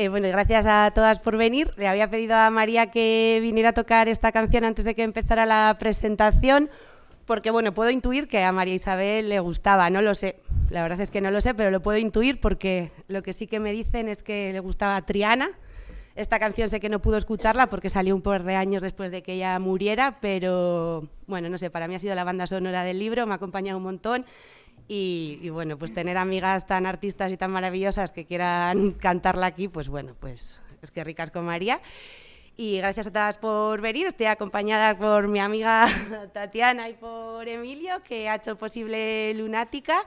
Eh, bueno, gracias a todas por venir. Le había pedido a María que viniera a tocar esta canción antes de que empezara la presentación, porque bueno, puedo intuir que a María Isabel le gustaba, no lo sé. La verdad es que no lo sé, pero lo puedo intuir porque lo que sí que me dicen es que le gustaba Triana. Esta canción sé que no pudo escucharla porque salió un par de años después de que ella muriera, pero bueno, no sé, para mí ha sido la banda sonora del libro, me ha acompañado un montón y, bueno, pues tener amigas tan artistas y tan maravillosas que quieran cantarla aquí, pues bueno, pues es que ricas con María. Y gracias a todas por venir. Estoy acompañada por mi amiga Tatiana y por Emilio, que ha hecho posible Lunática.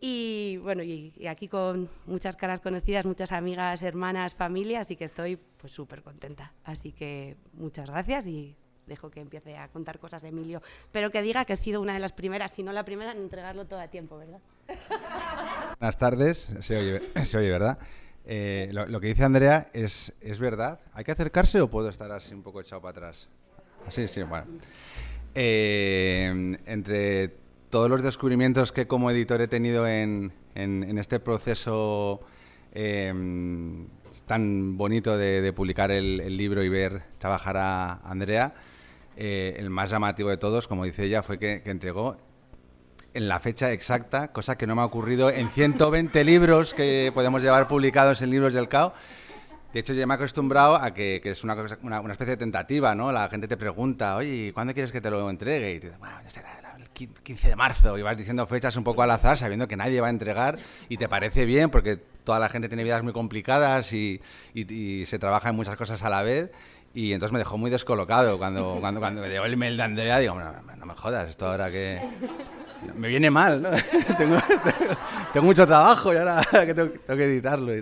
Y bueno, y, aquí con muchas caras conocidas, muchas amigas, hermanas, familias, así que estoy pues súper contenta. Así que muchas gracias y dejo que empiece a contar cosas Emilio, pero que diga que he sido una de las primeras, si no la primera, en entregarlo todo a tiempo, ¿verdad? Buenas tardes, se oye, ¿verdad? Eh, lo, que dice Andrea es, es verdad. ¿Hay que acercarse o puedo estar así un poco echado para atrás? Así, sí, bueno. Eh, entre todos los descubrimientos que como editor he tenido en, en, este proceso eh, tan bonito de, publicar el, libro y ver trabajar a Andrea, eh, el más llamativo de todos, como dice ella, fue que, entregó en la fecha exacta, cosa que no me ha ocurrido en 120 libros que podemos llevar publicados en libros del CAO. De hecho, ya me he acostumbrado a que, es una, especie de tentativa, ¿no? La gente te pregunta, oye, ¿cuándo quieres que te lo entregue? Y te dice, bueno, el 15 de marzo. Y vas diciendo fechas un poco al azar, sabiendo que nadie va a entregar y te parece bien porque toda la gente tiene vidas muy complicadas y, y se trabaja en muchas cosas a la vez. Y entonces me dejó muy descolocado cuando, cuando, cuando me llegó el email de Andrea. Digo, no, me jodas, esto ahora que. Me viene mal, ¿no? tengo, tengo, mucho trabajo y ahora que tengo, que editarlo.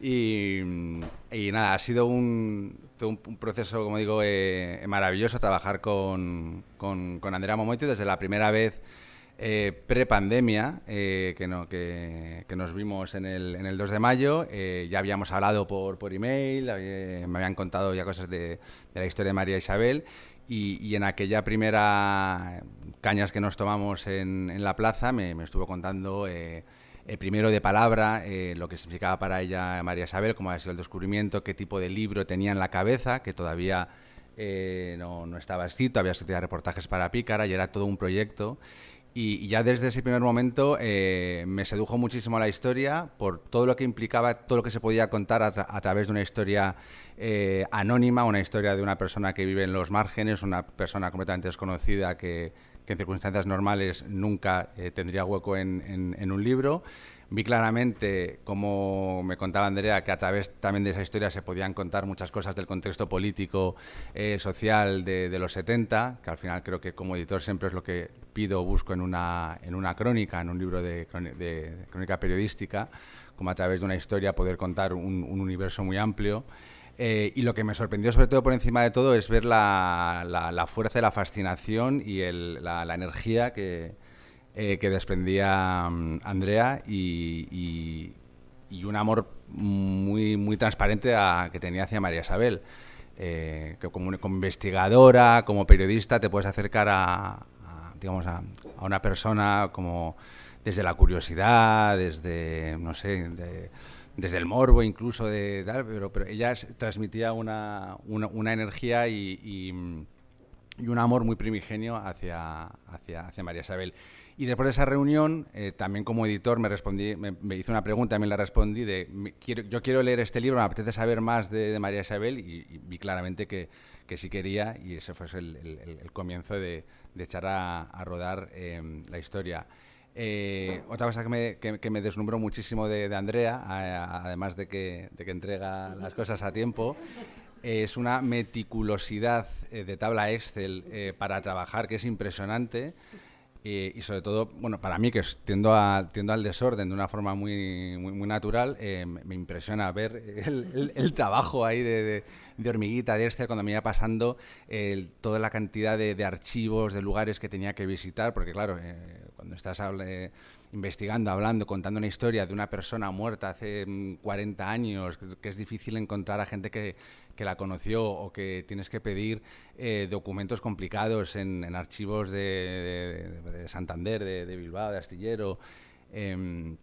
Y, y, nada, ha sido un, un, proceso, como digo, eh, maravilloso trabajar con, con, con Andrea Momoito desde la primera vez eh, pre-pandemia, eh, que, no, que, nos vimos en el, en el 2 de mayo, eh, ya habíamos hablado por, email, me habían contado ya cosas de, la historia de María Isabel, y, en aquella primera cañas que nos tomamos en, la plaza me, estuvo contando primero de palabra lo que significaba para ella María Isabel, cómo había sido el descubrimiento, qué tipo de libro tenía en la cabeza, que todavía no, no, estaba escrito, había escrito reportajes para Pícara y era todo un proyecto. Y, ya desde ese primer momento eh, me sedujo muchísimo la historia por todo lo que implicaba, todo lo que se podía contar a, través de una historia eh, anónima, una historia de una persona que vive en los márgenes, una persona completamente desconocida que, en circunstancias normales nunca eh, tendría hueco en, en un libro. Vi claramente, como me contaba Andrea, que a través también de esa historia se podían contar muchas cosas del contexto político, eh, social de, los 70, que al final creo que como editor siempre es lo que pido o busco en una, en una crónica, en un libro de, crónica periodística, como a través de una historia poder contar un, universo muy amplio. Eh, y lo que me sorprendió sobre todo por encima de todo es ver la, la, fuerza, la fascinación y el, la, la energía que, eh, que desprendía mm, Andrea y, un amor muy, muy transparente que tenía hacia María Isabel. Eh, que como, investigadora, como periodista, te puedes acercar a, digamos, a, una persona como desde la curiosidad, desde, no sé, desde el morbo incluso, de, pero, pero ella transmitía una, una, energía y, y, un amor muy primigenio hacia, hacia, hacia María Isabel. Y después de esa reunión, eh, también como editor me respondí, me, hizo una pregunta, también la respondí de, quiero, yo quiero leer este libro, me apetece saber más de, María Isabel y, vi claramente que, que, sí quería y ese fue el, comienzo de, echar a, rodar em, la historia. Eh, otra cosa que me, que, deslumbró muchísimo de, Andrea, además de que, de que entrega las cosas a tiempo, es una meticulosidad eh, de tabla Excel para trabajar que es impresionante. Y, sobre todo, bueno, para mí que tiendo, a, tiendo al desorden de una forma muy, muy, natural, eh, me impresiona ver el, trabajo ahí de, de, hormiguita, de Esther, cuando me iba pasando toda la cantidad de, archivos, de lugares que tenía que visitar, porque claro, eh, cuando estás investigando, hablando, contando una historia de una persona muerta hace 40 mm, años, que es difícil encontrar a gente que, que la conoció o que tienes que pedir eh, documentos complicados en, archivos de, Santander, de, Bilbao, de Astillero. Em,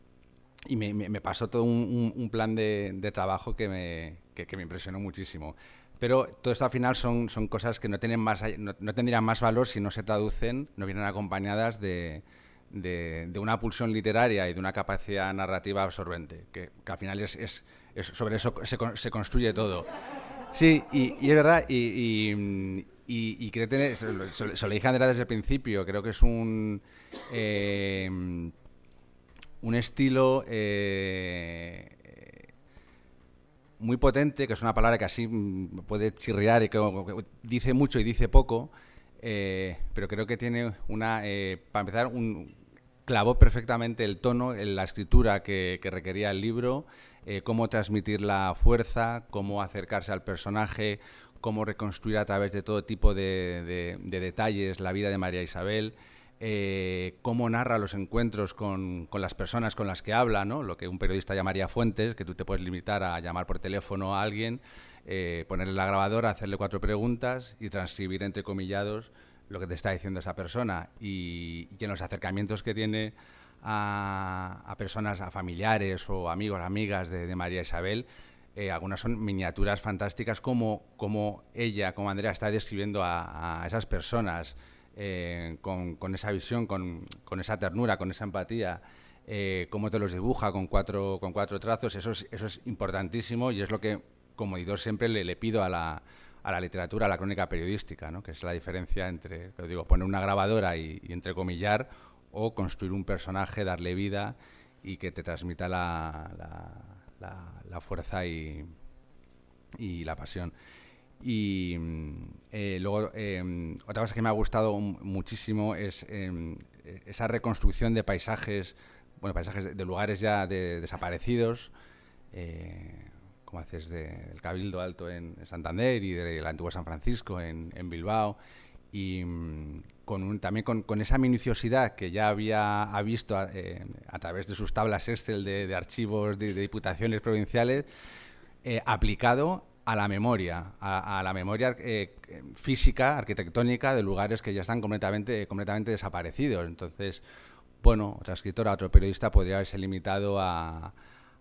y me, pasó todo un, plan de, trabajo que me, me, impresionó muchísimo. Pero todo esto al final son, son cosas que no, tienen más, no, tendrían más valor si no se traducen, no vienen acompañadas de, de, una pulsión literaria y de una capacidad narrativa absorbente, que, al final es, es, sobre eso se, se, construye todo. Sí, y, es verdad, y, creo que, se, lo dije a Andrea desde el principio, creo que es un... Eh, un estilo eh, muy potente, que es una palabra que así mm, puede chirriar y que dice mucho y dice poco, eh, pero creo que tiene una, eh, para empezar, un, clavó perfectamente el tono, en la escritura que, requería el libro, cómo transmitir la fuerza, cómo acercarse al personaje, cómo reconstruir a través de todo tipo de detalles la vida de María Isabel. Eh, cómo narra los encuentros con, las personas con las que habla, ¿no? lo que un periodista llamaría fuentes, que tú te puedes limitar a llamar por teléfono a alguien, eh, ponerle la grabadora, hacerle cuatro preguntas y transcribir entre comillados lo que te está diciendo esa persona. Y, en los acercamientos que tiene a, personas, a familiares o amigos, amigas de, María Isabel, eh, algunas son miniaturas fantásticas como, como ella, como Andrea, está describiendo a esas personas. Eh, con, esa visión, con, esa ternura, con esa empatía, eh, cómo te los dibuja con cuatro, con cuatro trazos, eso es, eso es importantísimo y es lo que como editor siempre le, pido a la, a la, literatura, a la crónica periodística, ¿no? que es la diferencia entre, digo, poner una grabadora y, entrecomillar o construir un personaje, darle vida y que te transmita la, la fuerza y, y la pasión. Y eh, luego, em, otra cosa que me ha gustado muchísimo es em, esa reconstrucción de paisajes, bueno, paisajes de, lugares ya desaparecidos, eh, como haces del Cabildo Alto en, Santander y del antiguo San Francisco en, Bilbao, y mm, con también con, esa minuciosidad que ya había visto eh, a, través de sus tablas Excel de, archivos de, de, diputaciones provinciales, aplicado a la memoria, a, la memoria eh, física, arquitectónica de lugares que ya están completamente, completamente desaparecidos. Entonces, bueno, otra escritora, otro periodista podría haberse limitado a,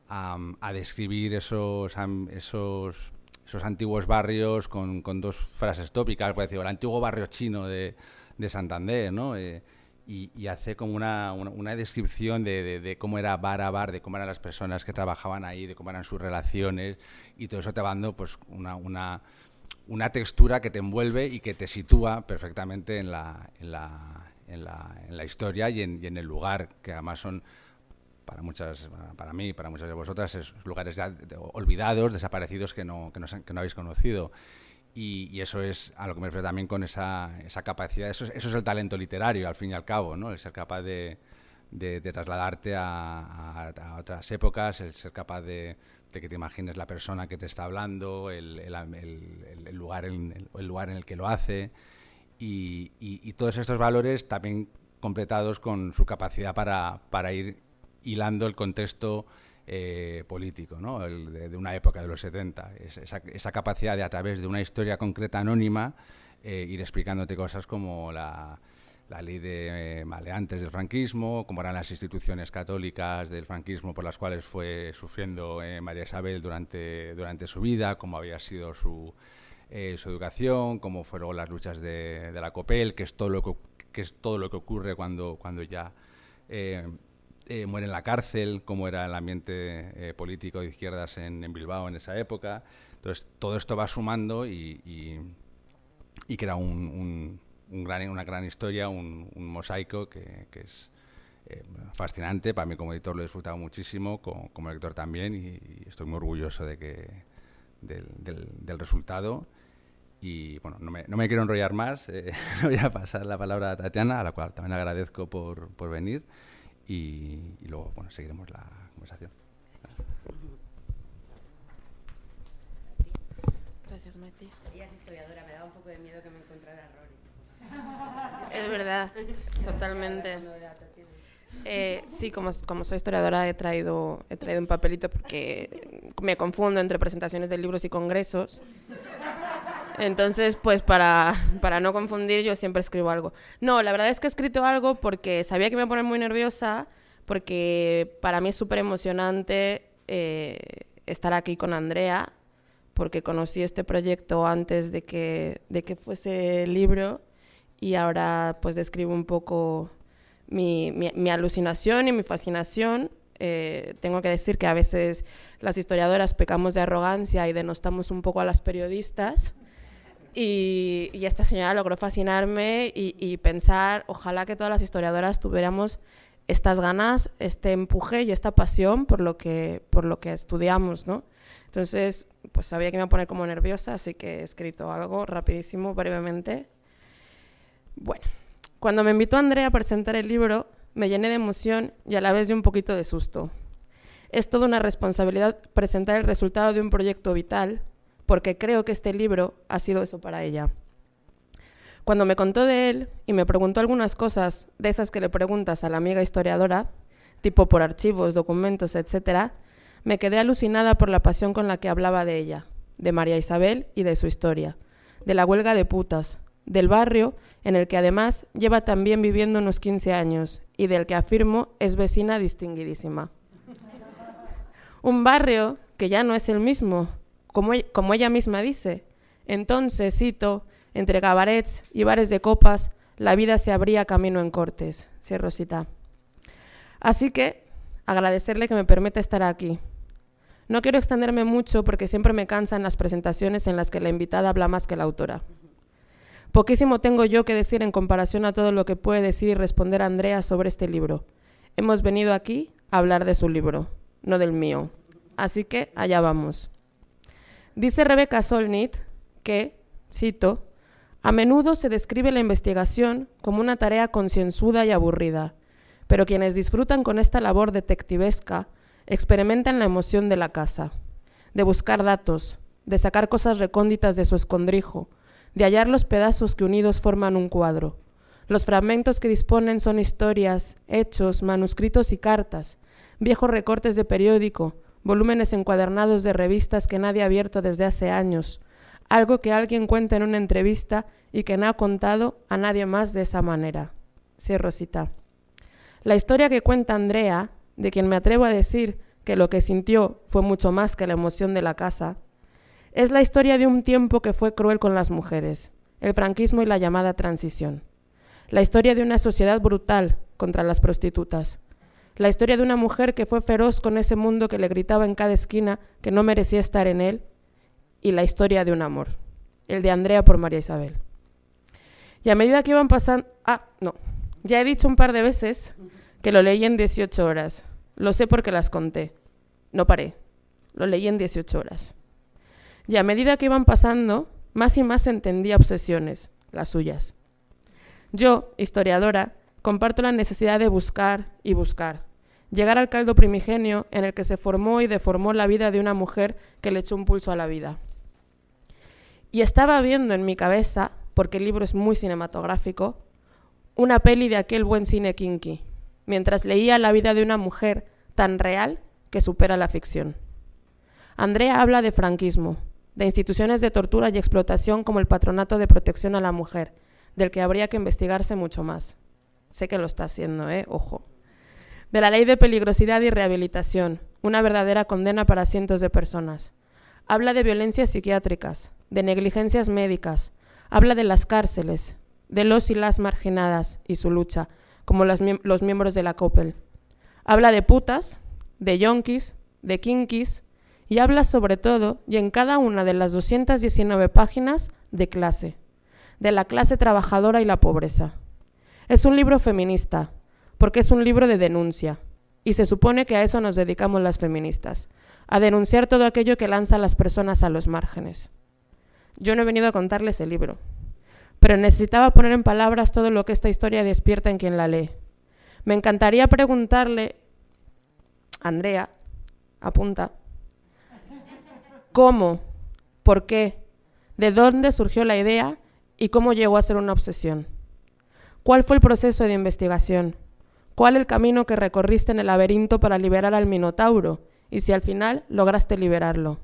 a, describir esos, esos, esos antiguos barrios con, con, dos frases tópicas, por decir, el antiguo barrio chino de, de Santander, ¿no? Eh, y, hace como una, una, descripción de, de, cómo era bar a bar, de cómo eran las personas que trabajaban ahí, de cómo eran sus relaciones, y todo eso te va dando pues, una, una, una textura que te envuelve y que te sitúa perfectamente en la, en la, en la, en la historia y en, y en, el lugar, que además son para muchas para mí para muchas de vosotras es lugares ya olvidados desaparecidos que no, que no, que no habéis conocido y, eso es a lo que me refiero también con esa, esa capacidad. Eso, eso, es el talento literario, al fin y al cabo, ¿no? El ser capaz de, de, trasladarte a, a, otras épocas, el ser capaz de, de, que te imagines la persona que te está hablando, el, el, el, lugar, en, el, lugar en el que lo hace. Y, y, todos estos valores también completados con su capacidad para, para ir hilando el contexto eh, político, ¿no? de, una época de los 70. esa, capacidad de, a través de una historia concreta anónima, eh, ir explicándote cosas como la, ley de eh, maleantes del franquismo, cómo eran las instituciones católicas del franquismo por las cuales fue sufriendo María Isabel durante, durante su vida, cómo había sido su, su educación, cómo fueron las luchas de, de, la COPEL, que es todo lo que, que, es todo lo que ocurre cuando, cuando ya eh, muere en la cárcel, cómo era el ambiente eh, político de izquierdas en, Bilbao en esa época. Entonces, todo esto va sumando y, y, crea un, un, gran, una gran historia, un, mosaico que, que es eh, fascinante. Para mí como editor lo he disfrutado muchísimo, como, como lector también, y, estoy muy orgulloso de que, del, del, resultado. Y bueno, no me, no me quiero enrollar más, voy a pasar la palabra a Tatiana, a la cual también agradezco por, por venir y, luego bueno, seguiremos la conversación. Gracias, Mati. Ella es historiadora, me daba un poco de miedo que me encontrara errores. Es verdad, totalmente. Eh, sí, como, como soy historiadora he traído, he traído un papelito porque me confundo entre presentaciones de libros y congresos. Entonces, pues para, para no confundir, yo siempre escribo algo. No, la verdad es que he escrito algo porque sabía que me iba a poner muy nerviosa, porque para mí es súper emocionante eh, estar aquí con Andrea, porque conocí este proyecto antes de que, de que fuese libro y ahora pues describo un poco mi, mi, alucinación y mi fascinación. Eh, tengo que decir que a veces las historiadoras pecamos de arrogancia y denostamos un poco a las periodistas. Y, esta señora logró fascinarme y, y, pensar, ojalá que todas las historiadoras tuviéramos estas ganas, este empuje y esta pasión por lo que, por lo que estudiamos, ¿no? Entonces, pues sabía que me iba a poner como nerviosa, así que he escrito algo rapidísimo, brevemente. Bueno, cuando me invitó Andrea a presentar el libro, me llené de emoción y a la vez de un poquito de susto. Es toda una responsabilidad presentar el resultado de un proyecto vital, porque creo que este libro ha sido eso para ella. Cuando me contó de él y me preguntó algunas cosas de esas que le preguntas a la amiga historiadora, tipo por archivos, documentos, etc., me quedé alucinada por la pasión con la que hablaba de ella, de María Isabel y de su historia, de la huelga de putas, del barrio en el que además lleva también viviendo unos 15 años y del que afirmo es vecina distinguidísima. Un barrio que ya no es el mismo, como, como ella misma dice. Entonces, cito, entre cabarets y bares de copas, la vida se abría camino en cortes. Sí, Rosita. Así que agradecerle que me permita estar aquí. No quiero extenderme mucho porque siempre me cansan las presentaciones en las que la invitada habla más que la autora. Poquísimo tengo yo que decir en comparación a todo lo que puede decir y responder Andrea sobre este libro. Hemos venido aquí a hablar de su libro, no del mío. Así que allá vamos. Dice Rebeca Solnit que, cito, a menudo se describe la investigación como una tarea concienzuda y aburrida, pero quienes disfrutan con esta labor detectivesca experimentan la emoción de la casa, de buscar datos, de sacar cosas recónditas de su escondrijo, de hallar los pedazos que unidos forman un cuadro. Los fragmentos que disponen son historias, hechos, manuscritos y cartas, viejos recortes de periódico, volúmenes encuadernados de revistas que nadie ha abierto desde hace años, algo que alguien cuenta en una entrevista y que no ha contado a nadie más de esa manera. Sí, Rosita. La historia que cuenta Andrea, de quien me atrevo a decir que lo que sintió fue mucho más que la emoción de la casa, es la historia de un tiempo que fue cruel con las mujeres, el franquismo y la llamada transición. La historia de una sociedad brutal contra las prostitutas. La historia de una mujer que fue feroz con ese mundo que le gritaba en cada esquina que no merecía estar en él y la historia de un amor, el de Andrea por María Isabel. Y a medida que iban pasando... Ah, no. Ya he dicho un par de veces que lo leí en 18 horas. Lo sé porque las conté. No paré. Lo leí en 18 horas. Y a medida que iban pasando, más y más entendía obsesiones, las suyas. Yo, historiadora, comparto la necesidad de buscar y buscar, llegar al caldo primigenio en el que se formó y deformó la vida de una mujer que le echó un pulso a la vida. Y estaba viendo en mi cabeza, porque el libro es muy cinematográfico, una peli de aquel buen cine kinky, mientras leía la vida de una mujer tan real que supera la ficción. Andrea habla de franquismo, de instituciones de tortura y explotación como el Patronato de Protección a la Mujer, del que habría que investigarse mucho más. Sé que lo está haciendo, ¿eh? Ojo. De la ley de peligrosidad y rehabilitación, una verdadera condena para cientos de personas. Habla de violencias psiquiátricas, de negligencias médicas, habla de las cárceles, de los y las marginadas y su lucha, como los miembros de la COPEL. Habla de putas, de yonkis, de kinkis, y habla sobre todo, y en cada una de las 219 páginas, de clase, de la clase trabajadora y la pobreza. Es un libro feminista, porque es un libro de denuncia, y se supone que a eso nos dedicamos las feministas, a denunciar todo aquello que lanza a las personas a los márgenes. Yo no he venido a contarles el libro, pero necesitaba poner en palabras todo lo que esta historia despierta en quien la lee. Me encantaría preguntarle, Andrea, apunta, ¿cómo? ¿Por qué? ¿De dónde surgió la idea y cómo llegó a ser una obsesión? ¿Cuál fue el proceso de investigación? ¿Cuál el camino que recorriste en el laberinto para liberar al Minotauro? Y si al final lograste liberarlo.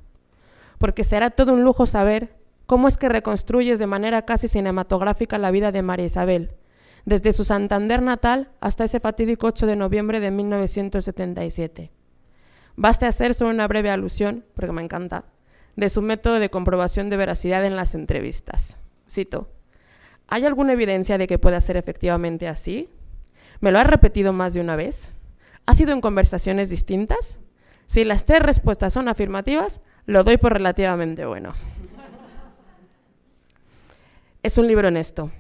Porque será todo un lujo saber cómo es que reconstruyes de manera casi cinematográfica la vida de María Isabel, desde su Santander natal hasta ese fatídico 8 de noviembre de 1977. Baste hacer solo una breve alusión, porque me encanta, de su método de comprobación de veracidad en las entrevistas. Cito, ¿hay alguna evidencia de que pueda ser efectivamente así? ¿Me lo ha repetido más de una vez? ¿Ha sido en conversaciones distintas? Si las tres respuestas son afirmativas, lo doy por relativamente bueno. Es un libro honesto,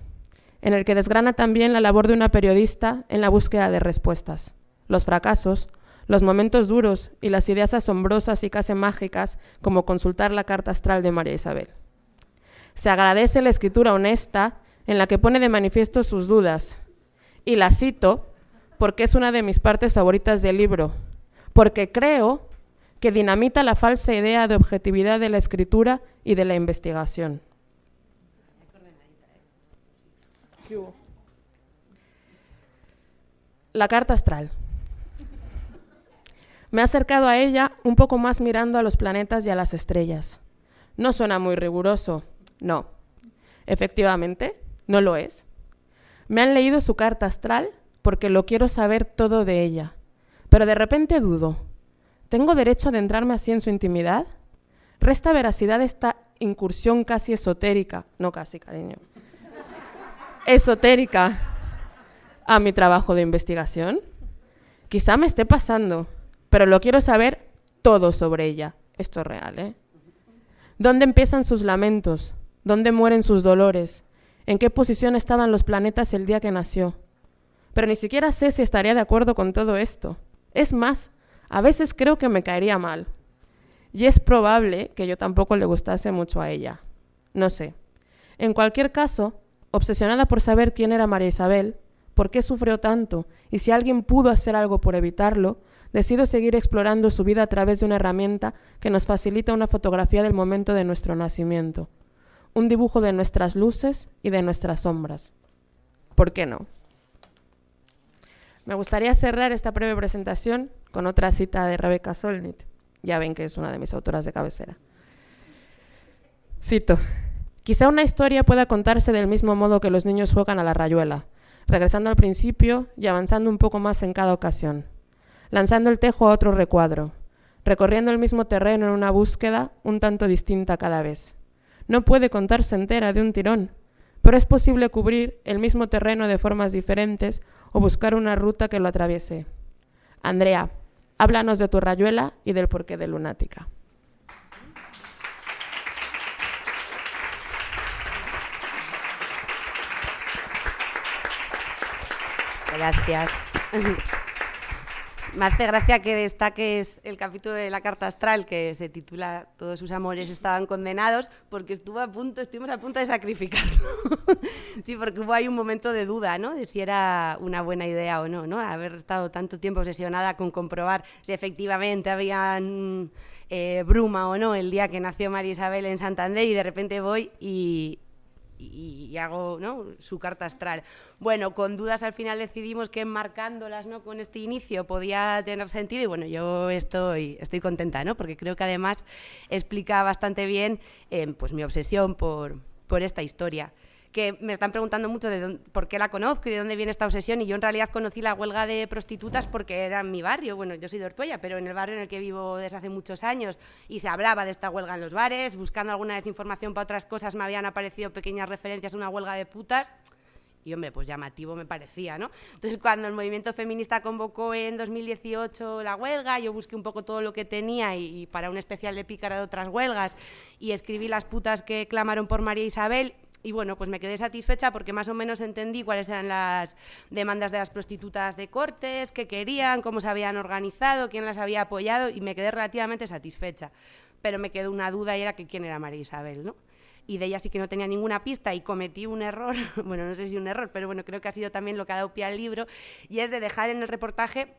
en el que desgrana también la labor de una periodista en la búsqueda de respuestas, los fracasos, los momentos duros y las ideas asombrosas y casi mágicas como consultar la carta astral de María Isabel. Se agradece la escritura honesta en la que pone de manifiesto sus dudas, y la cito porque es una de mis partes favoritas del libro, porque creo que dinamita la falsa idea de objetividad de la escritura y de la investigación. La carta astral. Me he acercado a ella un poco más mirando a los planetas y a las estrellas. No suena muy riguroso, no. Efectivamente, no lo es. Me han leído su carta astral porque lo quiero saber todo de ella. Pero de repente dudo. ¿Tengo derecho a adentrarme así en su intimidad? ¿Resta veracidad esta incursión casi esotérica? No casi, cariño. Esotérica a mi trabajo de investigación. Quizá me esté pasando, pero lo quiero saber todo sobre ella. Esto es real, ¿eh? ¿Dónde empiezan sus lamentos? ¿Dónde mueren sus dolores? ¿En qué posición estaban los planetas el día que nació? Pero ni siquiera sé si estaría de acuerdo con todo esto. Es más, a veces creo que me caería mal. Y es probable que yo tampoco le gustase mucho a ella. No sé. En cualquier caso, obsesionada por saber quién era María Isabel, por qué sufrió tanto y si alguien pudo hacer algo por evitarlo, decido seguir explorando su vida a través de una herramienta que nos facilita una fotografía del momento de nuestro nacimiento, un dibujo de nuestras luces y de nuestras sombras. ¿Por qué no? Me gustaría cerrar esta breve presentación con otra cita de Rebecca Solnit. Ya ven que es una de mis autoras de cabecera. Cito, quizá una historia pueda contarse del mismo modo que los niños juegan a la rayuela, regresando al principio y avanzando un poco más en cada ocasión lanzando el tejo a otro recuadro, recorriendo el mismo terreno en una búsqueda un tanto distinta cada vez. No puede contarse entera de un tirón, pero es posible cubrir el mismo terreno de formas diferentes o buscar una ruta que lo atraviese. Andrea, háblanos de tu rayuela y del porqué de lunática. Gracias. Me hace gracia que destaques el capítulo de la carta astral que se titula Todos sus amores estaban condenados, porque estuvo a punto, estuvimos a punto de sacrificarlo. sí, porque hubo ahí un momento de duda, ¿no? De si era una buena idea o no, ¿no? Haber estado tanto tiempo obsesionada con comprobar si efectivamente había eh, bruma o no el día que nació María Isabel en Santander y de repente voy y, y, hago ¿no? su carta astral. Bueno, con dudas al final decidimos que enmarcándolas ¿no? con este inicio podía tener sentido y bueno, yo estoy, estoy contenta, ¿no? porque creo que además explica bastante bien eh, pues mi obsesión por, por esta historia que me están preguntando mucho de por qué la conozco y de dónde viene esta obsesión. Y yo en realidad conocí la huelga de prostitutas porque era en mi barrio. Bueno, yo soy de Ortuella, pero en el barrio en el que vivo desde hace muchos años. Y se hablaba de esta huelga en los bares. Buscando alguna vez información para otras cosas me habían aparecido pequeñas referencias a una huelga de putas. Y hombre, pues llamativo me parecía, ¿no? Entonces, cuando el movimiento feminista convocó en 2018 la huelga, yo busqué un poco todo lo que tenía y, y para un especial de pícara de otras huelgas y escribí las putas que clamaron por María Isabel y bueno, pues me quedé satisfecha porque más o menos entendí cuáles eran las demandas de las prostitutas de cortes, qué querían, cómo se habían organizado, quién las había apoyado y me quedé relativamente satisfecha. Pero me quedó una duda y era que quién era María Isabel, ¿no? Y de ella sí que no tenía ninguna pista y cometí un error, bueno, no sé si un error, pero bueno, creo que ha sido también lo que ha dado pie al libro, y es de dejar en el reportaje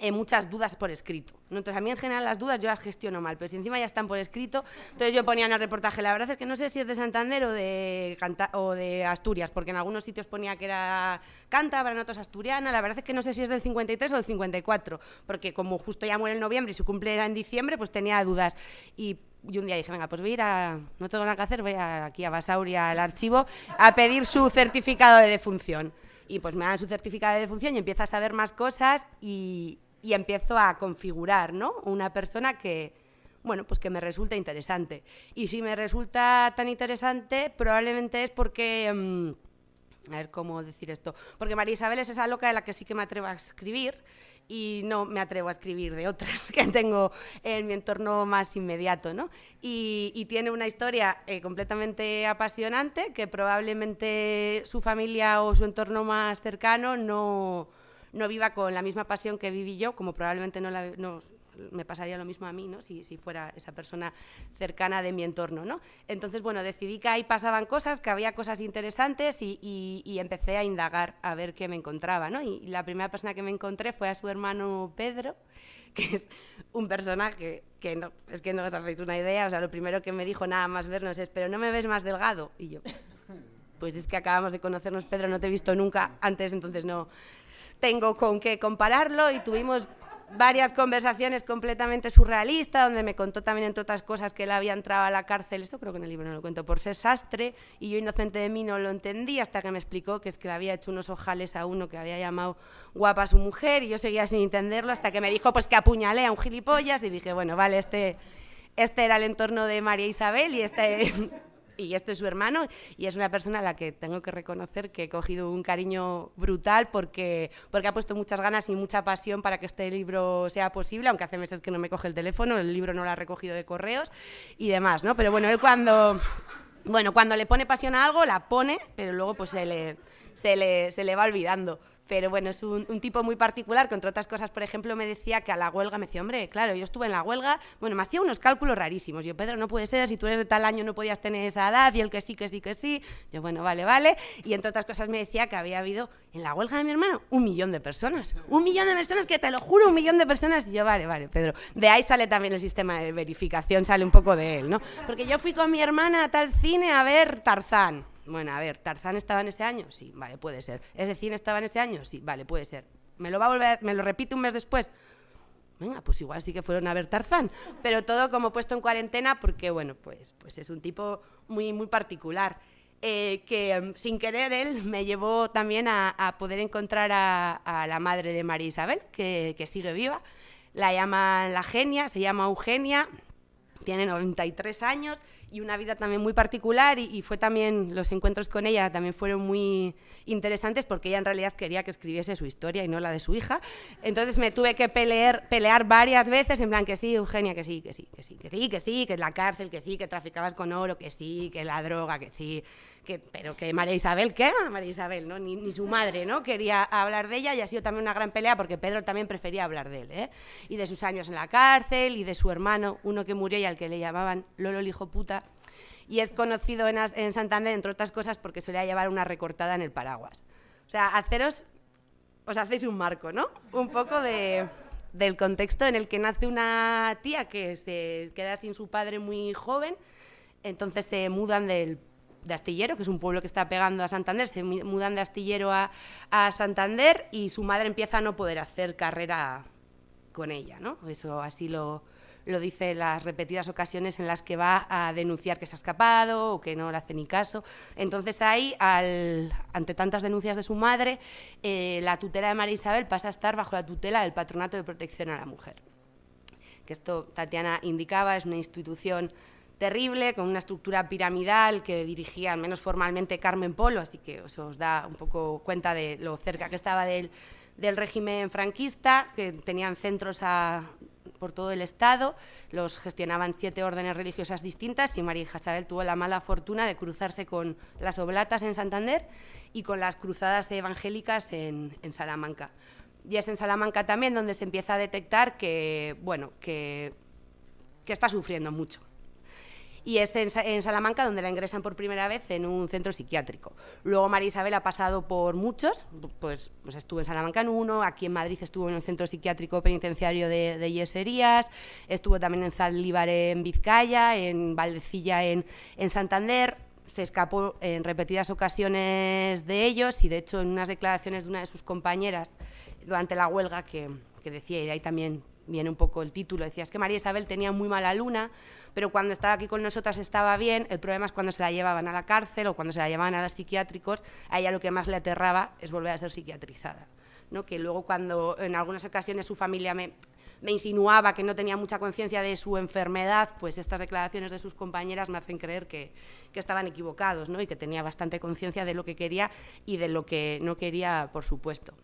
eh, muchas dudas por escrito. Entonces, a mí en general las dudas yo las gestiono mal, pero si encima ya están por escrito, entonces yo ponía en el reportaje, la verdad es que no sé si es de Santander o de, o de Asturias, porque en algunos sitios ponía que era cántabra, en otros asturiana, la verdad es que no sé si es del 53 o del 54, porque como justo ya muere en noviembre y su cumple era en diciembre, pues tenía dudas. Y un día dije, venga, pues voy a ir a, no tengo nada que hacer, voy aquí a Basauria, al archivo, a pedir su certificado de defunción Y pues me dan su certificado de defunción y empiezo a saber más cosas y, y empiezo a configurar, ¿no? Una persona que, bueno, pues que me resulta interesante. Y si me resulta tan interesante, probablemente es porque... mm, a ver cómo decir esto. Porque María Isabel es esa loca de la que sí que me atrevo a escribir y no me atrevo a escribir de otras que tengo en mi entorno más inmediato, ¿no? Y, tiene una historia eh, completamente apasionante que probablemente su familia o su entorno más cercano no, no viva con la misma pasión que viví yo, como probablemente no, la, no me pasaría lo mismo a mí, ¿no? Si, fuera esa persona cercana de mi entorno, ¿no? Entonces, bueno, decidí que ahí pasaban cosas, que había cosas interesantes y, empecé a indagar a ver qué me encontraba, ¿no? Y la primera persona que me encontré fue a su hermano Pedro, que es un personaje que no, es que no os una idea, o sea, lo primero que me dijo nada más vernos es, pero no me ves más delgado, y yo, pues es que acabamos de conocernos, Pedro, no te he visto nunca antes, entonces no tengo con qué compararlo y tuvimos varias conversaciones completamente surrealistas, donde me contó también, entre otras cosas, que él había entrado a la cárcel, esto creo que en el libro no lo cuento, por ser sastre, y yo inocente de mí no lo entendí, hasta que me explicó que es que le había hecho unos ojales a uno que había llamado guapa a su mujer, y yo seguía sin entenderlo, hasta que me dijo pues que apuñalé a un gilipollas, y dije, bueno, vale, este, este era el entorno de María Isabel, y este... Y este es su hermano y es una persona a la que tengo que reconocer que he cogido un cariño brutal porque, porque ha puesto muchas ganas y mucha pasión para que este libro sea posible, aunque hace meses que no me coge el teléfono, el libro no lo ha recogido de correos y demás, ¿no? Pero bueno, él cuando, bueno, cuando le pone pasión a algo, la pone, pero luego pues se le, se le, se le va olvidando. Pero bueno, es un, tipo muy particular, que entre otras cosas, por ejemplo, me decía que a la huelga, me decía, hombre, claro, yo estuve en la huelga, bueno, me hacía unos cálculos rarísimos. Yo, Pedro, no puede ser, si tú eres de tal año no podías tener esa edad, y el que sí, que sí, que sí. Yo, bueno, vale, vale. Y entre otras cosas me decía que había habido en la huelga de mi hermano un millón de personas. Un millón de personas, que te lo juro, un millón de personas. Y yo, vale, vale, Pedro. De ahí sale también el sistema de verificación, sale un poco de él, ¿no? Porque yo fui con mi hermana a tal cine a ver Tarzán. Bueno, a ver, ¿Tarzán estaba en ese año? Sí, vale, puede ser. ¿Ese cine estaba en ese año? Sí, vale, puede ser. ¿Me lo va a volver, me lo repite un mes después? Venga, pues igual sí que fueron a ver Tarzán, pero todo como puesto en cuarentena porque, bueno, pues, pues es un tipo muy, muy particular. eh, que em, sin querer él me llevó también a, poder encontrar a, a la madre de María Isabel, que, que sigue viva. La llaman la genia, se llama Eugenia, tiene 93 años y una vida también muy particular y, fue también los encuentros con ella también fueron muy interesantes porque ella en realidad quería que escribiese su historia y no la de su hija. Entonces me tuve que pelear, pelear varias veces en plan que sí Eugenia que sí que sí que sí que sí que sí que la cárcel que sí que traficabas con oro que sí que la droga que sí que pero que María Isabel qué María Isabel no ni, ni su madre no quería hablar de ella y ha sido también una gran pelea porque Pedro también prefería hablar de él ¿eh? y de sus años en la cárcel y de su hermano uno que murió y al que le llamaban Lolo el hijo puta y es conocido en, en Santander, entre otras cosas, porque solía llevar una recortada en el paraguas. O sea, haceros, os hacéis un marco, ¿no? Un poco de, del contexto en el que nace una tía que se queda sin su padre muy joven, entonces se mudan del de Astillero, que es un pueblo que está pegando a Santander, se mu- mudan de Astillero a, a Santander y su madre empieza a no poder hacer carrera con ella, ¿no? Eso así lo, lo dice las repetidas ocasiones en las que va a denunciar que se ha escapado o que no le hace ni caso. Entonces ahí, ante tantas denuncias de su madre, eh, la tutela de María Isabel pasa a estar bajo la tutela del Patronato de Protección a la Mujer que esto Tatiana indicaba, es una institución terrible, con una estructura piramidal que dirigía, al menos formalmente, Carmen Polo, así que eso os da un poco cuenta de lo cerca que estaba del, del régimen franquista, que tenían centros a- por todo el Estado, los gestionaban siete órdenes religiosas distintas y María Isabel tuvo la mala fortuna de cruzarse con las oblatas en Santander y con las cruzadas evangélicas en, Salamanca. Y es en Salamanca también donde se empieza a detectar que, bueno, que, que está sufriendo mucho. Y es en, Sa- en Salamanca donde la ingresan por primera vez en un centro psiquiátrico. Luego María Isabel ha pasado por muchos, pues, pues estuvo en Salamanca en uno, aquí en Madrid estuvo en el centro psiquiátrico penitenciario de, Yeserías, estuvo también en Zalíbar en Vizcaya, en Valdecilla en, en Santander, se escapó en repetidas ocasiones de ellos y de hecho en unas declaraciones de una de sus compañeras durante la huelga que, que decía, y de ahí también viene un poco el título. Decía, que María Isabel tenía muy mala luna, pero cuando estaba aquí con nosotras estaba bien. El problema es cuando se la llevaban a la cárcel o cuando se la llevaban a los psiquiátricos, a ella lo que más le aterraba es volver a ser psiquiatrizada. ¿no? Que luego cuando en algunas ocasiones su familia me, me insinuaba que no tenía mucha conciencia de su enfermedad, pues estas declaraciones de sus compañeras me hacen creer que, que estaban equivocados ¿no? y que tenía bastante conciencia de lo que quería y de lo que no quería, por supuesto.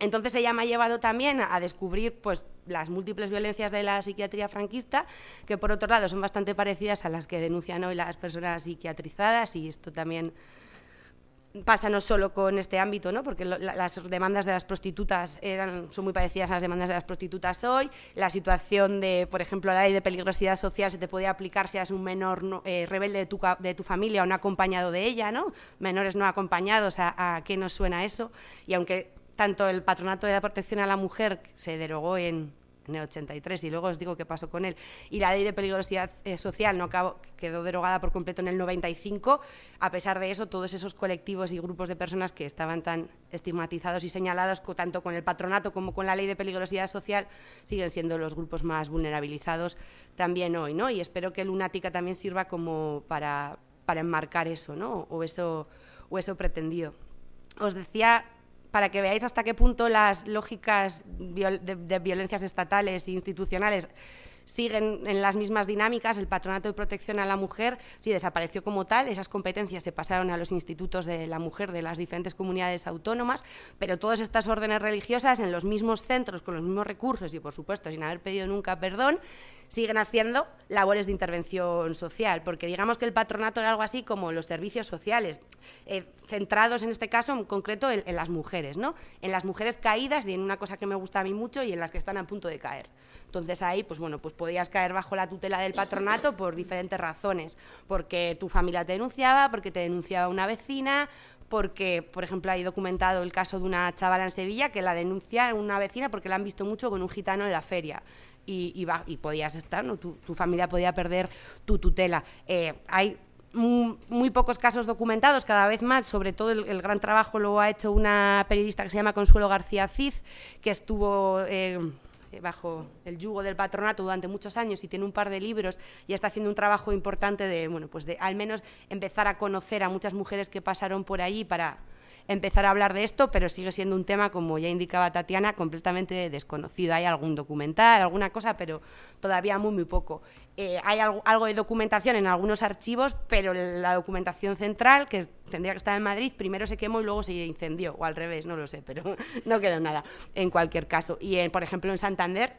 Entonces ella me ha llevado también a descubrir pues, las múltiples violencias de la psiquiatría franquista, que por otro lado son bastante parecidas a las que denuncian hoy las personas psiquiatrizadas y esto también pasa no solo con este ámbito, ¿no? porque las demandas de las prostitutas eran, son muy parecidas a las demandas de las prostitutas hoy. La situación de, por ejemplo, la ley de peligrosidad social se te podía aplicar si eras un menor eh, rebelde de tu, familia o no acompañado de ella, ¿no? menores no acompañados, ¿a, a qué nos suena eso? Y aunque tanto el Patronato de la Protección a la Mujer se derogó en, en el 83 y luego os digo qué pasó con él, y la ley de peligrosidad eh, social no quedó derogada por completo en el 95, a pesar de eso todos esos colectivos y grupos de personas que estaban tan estigmatizados y señalados tanto con el patronato como con la ley de peligrosidad social siguen siendo los grupos más vulnerabilizados también hoy, ¿no? Y espero que Lunática también sirva como para, para enmarcar eso, ¿no? O eso, o eso pretendido. Os decía para que veáis hasta qué punto las lógicas de, violencias estatales e institucionales siguen en las mismas dinámicas, el patronato de protección a la mujer sí desapareció como tal, esas competencias se pasaron a los institutos de la mujer de las diferentes comunidades autónomas, pero todas estas órdenes religiosas en los mismos centros, con los mismos recursos y por supuesto sin haber pedido nunca perdón, siguen haciendo labores de intervención social, porque digamos que el patronato era algo así como los servicios sociales, eh, centrados en este caso en concreto en, en las mujeres, ¿no? en las mujeres caídas y en una cosa que me gusta a mí mucho y en las que están a punto de caer. Entonces ahí, pues bueno, pues podías caer bajo la tutela del patronato por diferentes razones, porque tu familia te denunciaba, porque te denunciaba una vecina, porque, por ejemplo, hay documentado el caso de una chavala en Sevilla que la denuncia una vecina porque la han visto mucho con un gitano en la feria. Y, y, podías estar, ¿no? tu, familia podía perder tu tutela. Eh, hay muy, pocos casos documentados, cada vez más, sobre todo el, gran trabajo lo ha hecho una periodista que se llama Consuelo García Cid, que estuvo... Eh, bajo el yugo del patronato durante muchos años y tiene un par de libros y está haciendo un trabajo importante de, bueno, pues de al menos empezar a conocer a muchas mujeres que pasaron por ahí para empezar a hablar de esto, pero sigue siendo un tema, como ya indicaba Tatiana, completamente desconocido. Hay algún documental, alguna cosa, pero todavía muy, muy poco. Eh, hay algo, algo, de documentación en algunos archivos, pero la documentación central, que tendría que estar en Madrid, primero se quemó y luego se incendió, o al revés, no lo sé, pero no quedó nada en cualquier caso. Y, por ejemplo, en Santander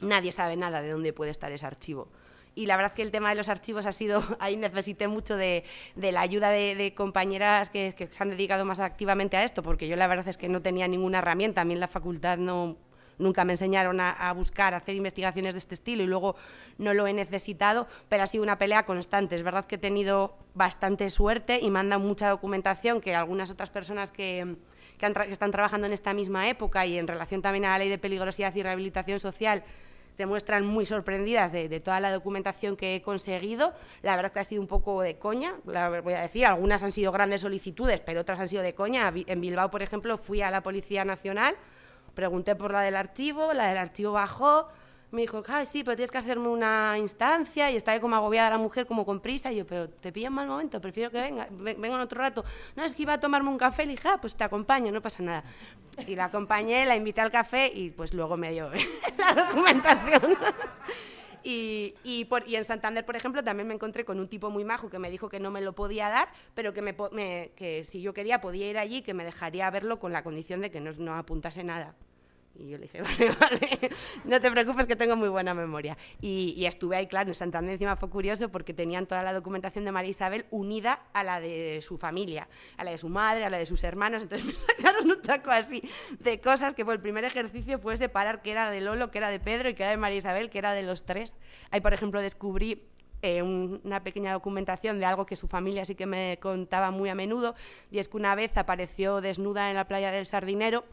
nadie sabe nada de dónde puede estar ese archivo y la verdad que el tema de los archivos ha sido, ahí necesité mucho de, la ayuda de, compañeras que, se han dedicado más activamente a esto, porque yo la verdad es que no tenía ninguna herramienta, a mí en la facultad no, nunca me enseñaron a, buscar, a hacer investigaciones de este estilo y luego no lo he necesitado, pero ha sido una pelea constante. Es verdad que he tenido bastante suerte y me mucha documentación que algunas otras personas que, que están trabajando en esta misma época y en relación también a la ley de peligrosidad y rehabilitación social se muestran muy sorprendidas de, toda la documentación que he conseguido. La verdad que ha sido un poco de coña, la voy a decir, algunas han sido grandes solicitudes, pero otras han sido de coña. En Bilbao, por ejemplo, fui a la Policía Nacional, pregunté por la del archivo, la del archivo bajó, me dijo, ay, sí, pero tienes que hacerme una instancia y estaba como agobiada la mujer, como con prisa. Y yo, pero te pillo en mal momento, prefiero que venga, venga en otro rato. No, es que iba a tomarme un café, y dije, ah, pues te acompaño, no pasa nada. Y la acompañé, la invité al café y pues luego me dio la documentación. Y, y, por, y, en Santander, por ejemplo, también me encontré con un tipo muy majo que me dijo que no me lo podía dar, pero que, me, que si yo quería podía ir allí, que me dejaría verlo con la condición de que no, no apuntase nada. Y yo le dije, vale, vale, no te preocupes que tengo muy buena memoria. Y, estuve ahí, claro, en Santander encima fue curioso porque tenían toda la documentación de María Isabel unida a la de su familia, a la de su madre, a la de sus hermanos. Entonces me sacaron un taco así de cosas que fue el primer ejercicio fue separar qué era de Lolo, qué era de Pedro y qué era de María Isabel, que era de los tres. Ahí, por ejemplo, descubrí eh, una pequeña documentación de algo que su familia sí que me contaba muy a menudo, y es que una vez apareció desnuda en la playa del Sardinero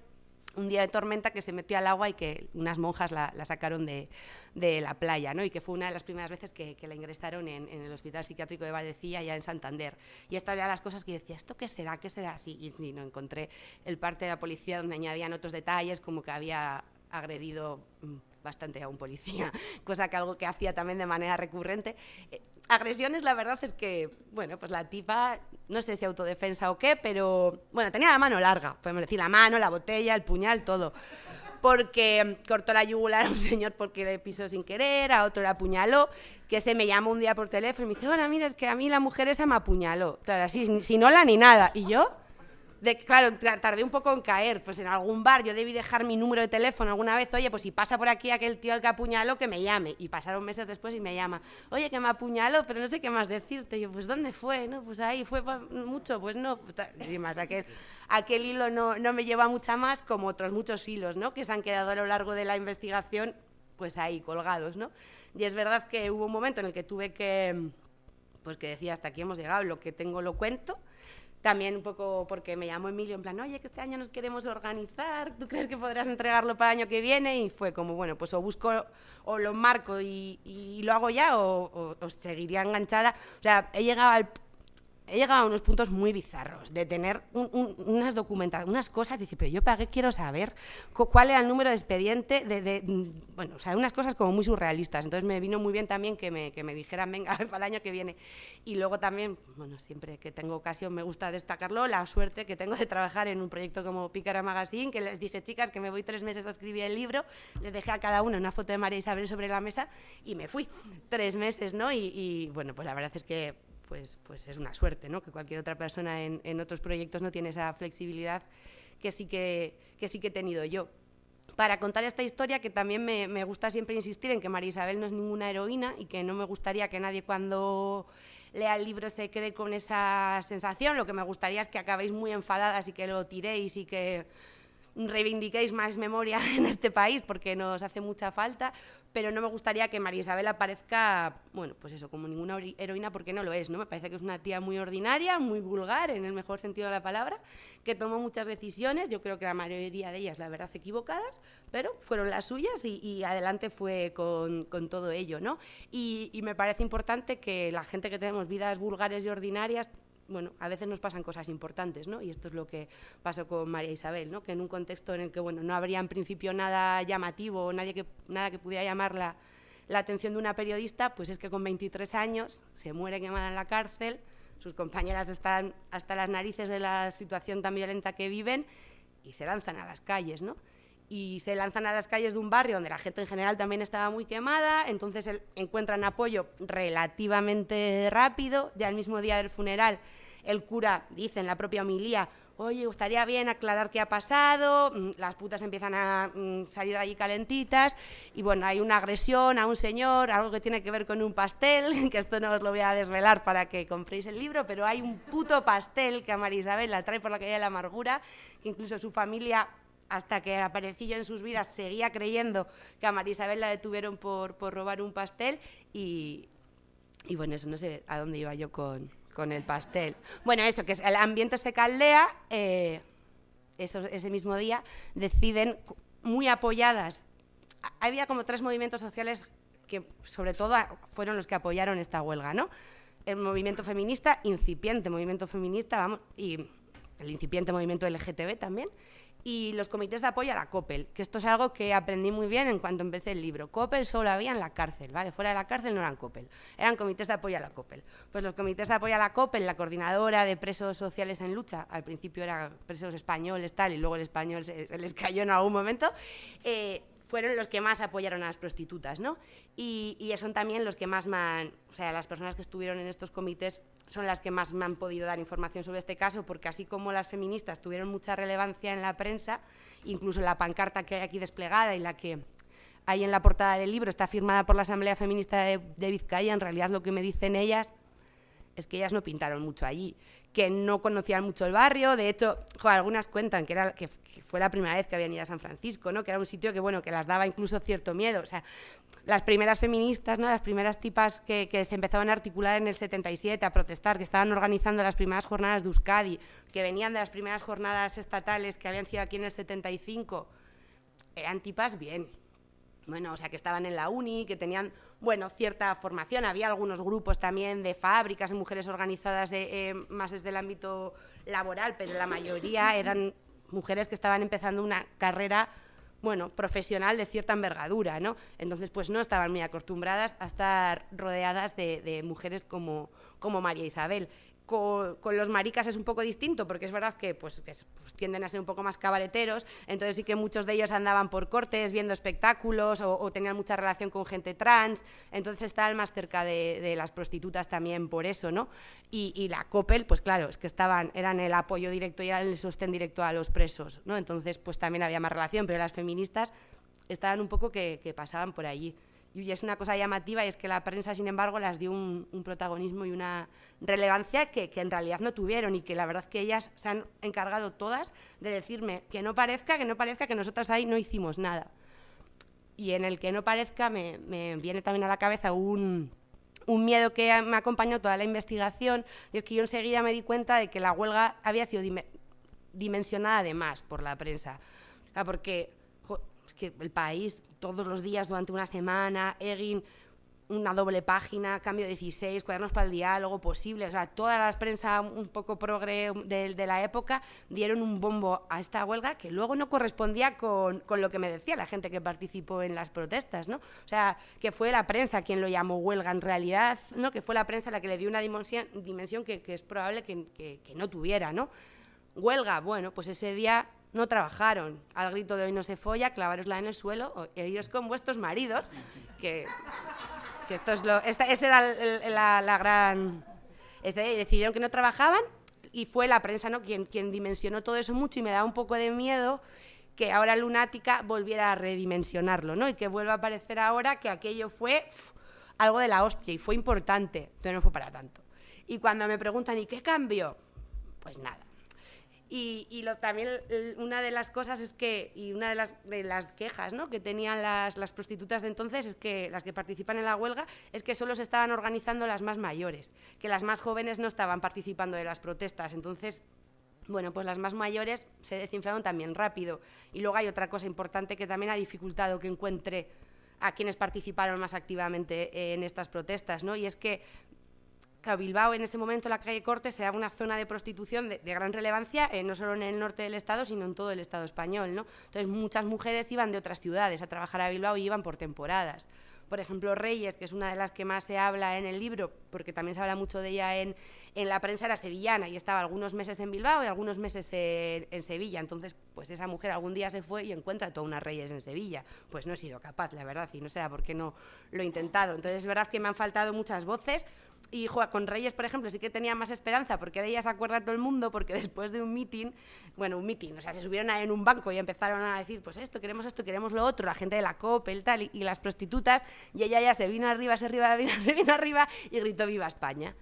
un día de tormenta que se metió al agua y que unas monjas la, sacaron de, la playa, ¿no? y que fue una de las primeras veces que, la ingresaron en, el Hospital Psiquiátrico de Valdecilla, ya en Santander. Y esta era las cosas que decía, ¿esto qué será? ¿Qué será así? Y, no encontré el parte de la policía donde añadían otros detalles, como que había agredido mm, bastante a un policía, cosa que algo que hacía también de manera recurrente. Eh, agresiones, la verdad es que, bueno, pues la tipa, no sé si autodefensa o qué, pero bueno, tenía la mano larga, podemos decir, la mano, la botella, el puñal, todo. Porque cortó la yugular a un señor porque le pisó sin querer, a otro le apuñaló, que se me llamó un día por teléfono y me dice, hola, mira, es que a mí la mujer esa me apuñaló. Claro, así, sin hola ni nada. ¿Y yo? Claro, tardé un poco en caer, pues en algún bar yo debí dejar mi número de teléfono alguna vez, oye, pues si pasa por aquí aquel tío al que apuñaló, que me llame. Y pasaron meses después y me llama, oye, que me apuñaló, pero no sé qué más decirte. Yo, pues ¿dónde fue? No, pues ahí fue mucho, pues no. Pues y más, aquel, aquel hilo no, no me lleva mucha más, como otros muchos hilos, ¿no? Que se han quedado a lo largo de la investigación, pues ahí colgados, ¿no? Y es verdad que hubo un momento en el que tuve que, pues que decía, hasta aquí hemos llegado, lo que tengo lo cuento también un poco porque me llamó Emilio en plan, oye, que este año nos queremos organizar, ¿tú crees que podrás entregarlo para el año que viene? Y fue como, bueno, pues o busco o lo marco y, lo hago ya o, o, seguiría enganchada. O sea, he llegado al he llegado a unos puntos muy bizarros de tener unas documentaciones, unas cosas, decir, pero yo para qué quiero saber cuál era el número de expediente, de, mm, bueno, o sea, unas cosas como muy surrealistas. Entonces me vino muy bien también que me, que me dijeran, venga, para el año que viene. Y luego también, bueno, siempre que tengo ocasión me gusta destacarlo, la suerte que tengo de trabajar en un proyecto como Pícara Magazine, que les dije, chicas, que me voy tres meses a escribir el libro, les dejé a cada una una foto de María Isabel sobre la mesa y me fui tres meses, ¿no? Y bueno, pues la verdad es que pues, pues es una suerte, ¿no? Que cualquier otra persona en, en otros proyectos no tiene esa flexibilidad que sí que, que sí que he tenido yo para contar esta historia que también me, me, gusta siempre insistir en que María Isabel no es ninguna heroína y que no me gustaría que nadie cuando lea el libro se quede con esa sensación. Lo que me gustaría es que acabéis muy enfadadas y que lo tiréis y que reivindiquéis más memoria en este país porque nos hace mucha falta, pero no me gustaría que María Isabel aparezca, bueno, pues eso, como ninguna heroína porque no lo es, ¿no? Me parece que es una tía muy ordinaria, muy vulgar en el mejor sentido de la palabra, que tomó muchas decisiones, yo creo que la mayoría de ellas, la verdad, equivocadas, pero fueron las suyas y, adelante fue con, con, todo ello, ¿no? Y, y me parece importante que la gente que tenemos vidas vulgares y ordinarias bueno, a veces nos pasan cosas importantes, ¿no? Y esto es lo que pasó con María Isabel, ¿no? Que en un contexto en el que, bueno, no habría en principio nada llamativo, nadie que, nada que pudiera llamar la, la atención de una periodista, pues es que con 23 años se muere quemada en la cárcel, sus compañeras están hasta las narices de la situación tan violenta que viven y se lanzan a las calles, ¿no? Y se lanzan a las calles de un barrio donde la gente en general también estaba muy quemada, entonces encuentran apoyo relativamente rápido, ya el mismo día del funeral el cura dice en la propia homilía, oye, estaría bien aclarar qué ha pasado, mm, las putas empiezan a mm, salir de allí calentitas y bueno, hay una agresión a un señor, algo que tiene que ver con un pastel, que esto no os lo voy a desvelar para que compréis el libro, pero hay un puto pastel que a María Isabel la trae por la calle de la amargura, que incluso su familia hasta que aparecí yo en sus vidas, seguía creyendo que a María Isabel la detuvieron por, por robar un pastel y, y, bueno, eso no sé a dónde iba yo con, con el pastel. Bueno, eso, que el ambiente se caldea, eh, ese mismo día deciden, muy apoyadas, había como tres movimientos sociales que sobre todo fueron los que apoyaron esta huelga, ¿no? El movimiento feminista, incipiente movimiento feminista, vamos, y el incipiente movimiento LGTB también, y los comités de apoyo a la COPEL, que esto es algo que aprendí muy bien en cuanto empecé el libro. COPEL solo había en la cárcel, ¿vale? Fuera de la cárcel no eran COPEL, eran comités de apoyo a la COPEL. Pues los comités de apoyo a la COPEL, la coordinadora de presos sociales en lucha, al principio eran presos españoles tal, y luego el español se, les cayó en algún momento, eh, fueron los que más apoyaron a las prostitutas, ¿no? Y, son también los que más, man, o sea, las personas que estuvieron en estos comités son las que más me han podido dar información sobre este caso, porque así como las feministas tuvieron mucha relevancia en la prensa, incluso la pancarta que hay aquí desplegada y la que hay en la portada del libro está firmada por la Asamblea Feminista de, de Vizcaya, en realidad lo que me dicen ellas es que ellas no pintaron mucho allí, que no conocían mucho el barrio, de hecho, algunas cuentan que, era, que, fue la primera vez que habían ido a San Francisco, ¿no? que era un sitio que, bueno, que las daba incluso cierto miedo, o sea, las primeras feministas, ¿no? las primeras tipas que, que se empezaban a articular en el 77 a protestar, que estaban organizando las primeras jornadas de Euskadi, que venían de las primeras jornadas estatales que habían sido aquí en el 75, eran tipas bien, bueno, o sea, que estaban en la uni, que tenían, bueno, cierta formación. Había algunos grupos también de fábricas mujeres organizadas de, eh, más desde el ámbito laboral, pero la mayoría eran mujeres que estaban empezando una carrera bueno, profesional de cierta envergadura, ¿no? Entonces, pues no estaban muy acostumbradas a estar rodeadas de, de mujeres como, como María Isabel con, los maricas es un poco distinto, porque es verdad que, pues, pues, tienden a ser un poco más cabareteros, entonces sí que muchos de ellos andaban por cortes viendo espectáculos o, tenían mucha relación con gente trans, entonces estaban más cerca de, las prostitutas también por eso, ¿no? Y, la COPEL, pues claro, es que estaban, eran el apoyo directo y eran el sostén directo a los presos, ¿no? Entonces, pues también había más relación, pero las feministas estaban un poco que pasaban por allí. Y es una cosa llamativa y es que la prensa, sin embargo, las dio un, protagonismo y una relevancia que, en realidad no tuvieron y que la verdad que ellas se han encargado todas de decirme que no parezca, que no parezca que nosotras ahí no hicimos nada. Y en el que no parezca me, viene también a la cabeza un, un miedo que me ha acompañado toda la investigación y es que yo enseguida me di cuenta de que la huelga había sido dimensionada de más por la prensa. porque es que el país todos los días durante una semana, Egin una doble página, cambio 16, cuadernos para el diálogo, posible. O sea, todas las prensa un poco progre de, la época dieron un bombo a esta huelga que luego no correspondía con, lo que me decía la gente que participó en las protestas, ¿no? O sea, que fue la prensa quien lo llamó huelga en realidad, ¿no? Que fue la prensa la que le dio una dimensión, que, es probable que, que no tuviera, ¿no? Huelga, bueno, pues ese día no trabajaron. Al grito de hoy no se folla, clavarosla en el suelo e iros con vuestros maridos, que, esto es lo... Esta, era la, gran... Este, decidieron que no trabajaban y fue la prensa ¿no? quien, quien dimensionó todo eso mucho y me da un poco de miedo que ahora Lunática volviera a redimensionarlo, ¿no? Y que vuelva a aparecer ahora que aquello fue algo de la hostia y fue importante, pero no fue para tanto. Y cuando me preguntan, ¿y qué cambio? Pues nada. Y, lo, también una de las cosas es que, y una de las, de las quejas ¿no? que tenían las, las, prostitutas de entonces, es que las que participan en la huelga, es que solo se estaban organizando las más mayores, que las más jóvenes no estaban participando de las protestas. Entonces, bueno, pues las más mayores se desinflaron también rápido. Y luego hay otra cosa importante que también ha dificultado que encuentre a quienes participaron más activamente en estas protestas, ¿no? Y es que Bilbao en ese momento, la calle Cortes, era una zona de prostitución de, gran relevancia, eh, no solo en el norte del Estado, sino en todo el Estado español. ¿no? Entonces, muchas mujeres iban de otras ciudades a trabajar a Bilbao y iban por temporadas. Por ejemplo, Reyes, que es una de las que más se habla en el libro, porque también se habla mucho de ella en, en la prensa, era sevillana y estaba algunos meses en Bilbao y algunos meses en, Sevilla. Entonces, pues esa mujer algún día se fue y encuentra a todas unas Reyes en Sevilla. Pues no he sido capaz, la verdad, y no será porque no lo he intentado. Entonces, es verdad que me han faltado muchas voces, y con Reyes, por ejemplo, sí que tenía más esperanza, porque de ella se acuerda todo el mundo, porque después de un meeting, bueno, un meeting, o sea, se subieron en un banco y empezaron a decir, pues esto, queremos esto, queremos lo otro, la gente de la COP, el tal, y, las prostitutas, y ella ya se vino arriba, se arriba, se vino arriba y gritó Viva España.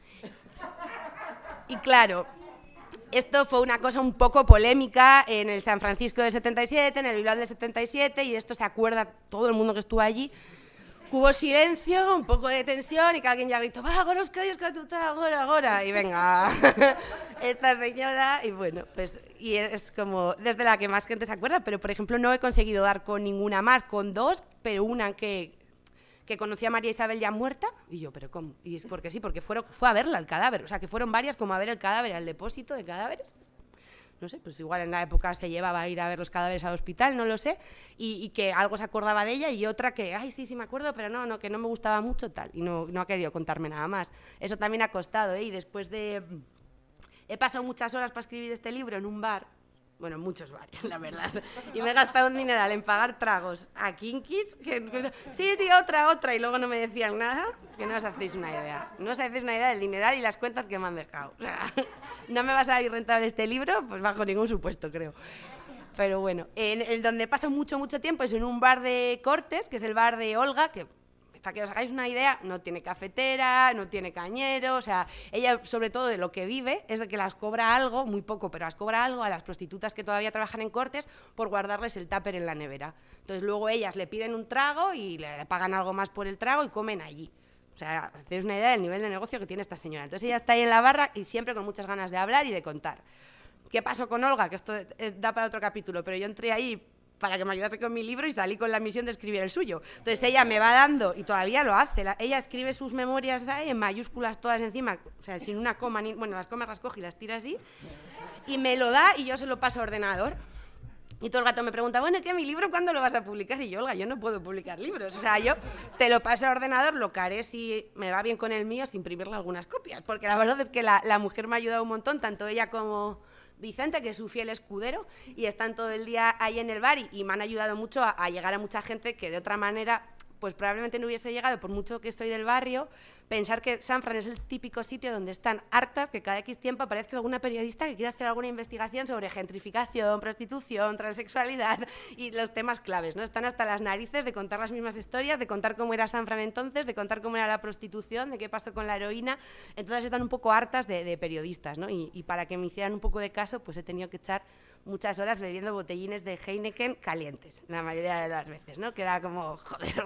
Y claro, esto fue una cosa un poco polémica en el San Francisco del 77, en el Bilbao del 77, y esto se acuerda todo el mundo que estuvo allí, Hubo silencio, un poco de tensión y que alguien ya gritó, va, ahora que tú ahora, ahora. Y venga, esta señora, y bueno, pues, y es como desde la que más gente se acuerda, pero por ejemplo no he conseguido dar con ninguna más, con dos, pero una que, que conocía a María Isabel ya muerta, y yo, pero ¿cómo? Y es porque sí, porque fueron, fue a verla, el cadáver, o sea, que fueron varias como a ver el cadáver, al depósito de cadáveres no sé, pues igual en la época se llevaba a ir a ver los cadáveres al hospital, no lo sé, y, que algo se acordaba de ella y otra que, ay, sí, sí me acuerdo, pero no, no, que no me gustaba mucho tal, y no, no ha querido contarme nada más. Eso también ha costado, ¿eh? Y después de... He pasado muchas horas para escribir este libro en un bar, bueno, muchos bares, la verdad. Y me he gastado un dineral en pagar tragos a Kinkis, que, sí, sí, otra, otra, y luego no me decían nada, que no os hacéis una idea. No os hacéis una idea del dineral y las cuentas que me han dejado. O sea, no me va a salir rentable este libro, pues bajo ningún supuesto, creo. Pero bueno, en el donde paso mucho, mucho tiempo es en un bar de Cortes, que es el bar de Olga, que para que os hagáis una idea, no tiene cafetera, no tiene cañero, o sea, ella sobre todo de lo que vive es de que las cobra algo, muy poco, pero las cobra algo a las prostitutas que todavía trabajan en cortes por guardarles el tupper en la nevera. Entonces luego ellas le piden un trago y le pagan algo más por el trago y comen allí. O sea, hacéis una idea del nivel de negocio que tiene esta señora. Entonces ella está ahí en la barra y siempre con muchas ganas de hablar y de contar. ¿Qué pasó con Olga? Que esto da para otro capítulo, pero yo entré ahí para que me ayudase con mi libro y salí con la misión de escribir el suyo. Entonces ella me va dando, y todavía lo hace, ella escribe sus memorias en mayúsculas todas encima, o sea, sin una coma, ni, bueno, las comas las coge y las tira así, y me lo da y yo se lo paso a ordenador. Y todo el gato me pregunta, bueno, ¿qué mi libro cuándo lo vas a publicar? Y yo, Olga, yo no puedo publicar libros. O sea, yo te lo paso al ordenador, lo caré si me va bien con el mío, sin imprimirle algunas copias. Porque la verdad es que la, la mujer me ha ayudado un montón, tanto ella como Vicente, que es su fiel escudero, y están todo el día ahí en el bar y, y me han ayudado mucho a, a llegar a mucha gente que de otra manera pues probablemente no hubiese llegado, por mucho que soy del barrio, pensar que San Fran es el típico sitio donde están hartas que cada X tiempo aparezca alguna periodista que quiera hacer alguna investigación sobre gentrificación, prostitución, transexualidad y los temas claves, ¿no? Están hasta las narices de contar las mismas historias, de contar cómo era San Fran entonces, de contar cómo era la prostitución, de qué pasó con la heroína. Entonces están un poco hartas de, de periodistas, ¿no? Y, y para que me hicieran un poco de caso, pues he tenido que echar muchas horas bebiendo botellines de Heineken calientes, la mayoría de las veces, ¿no? Que como, joder,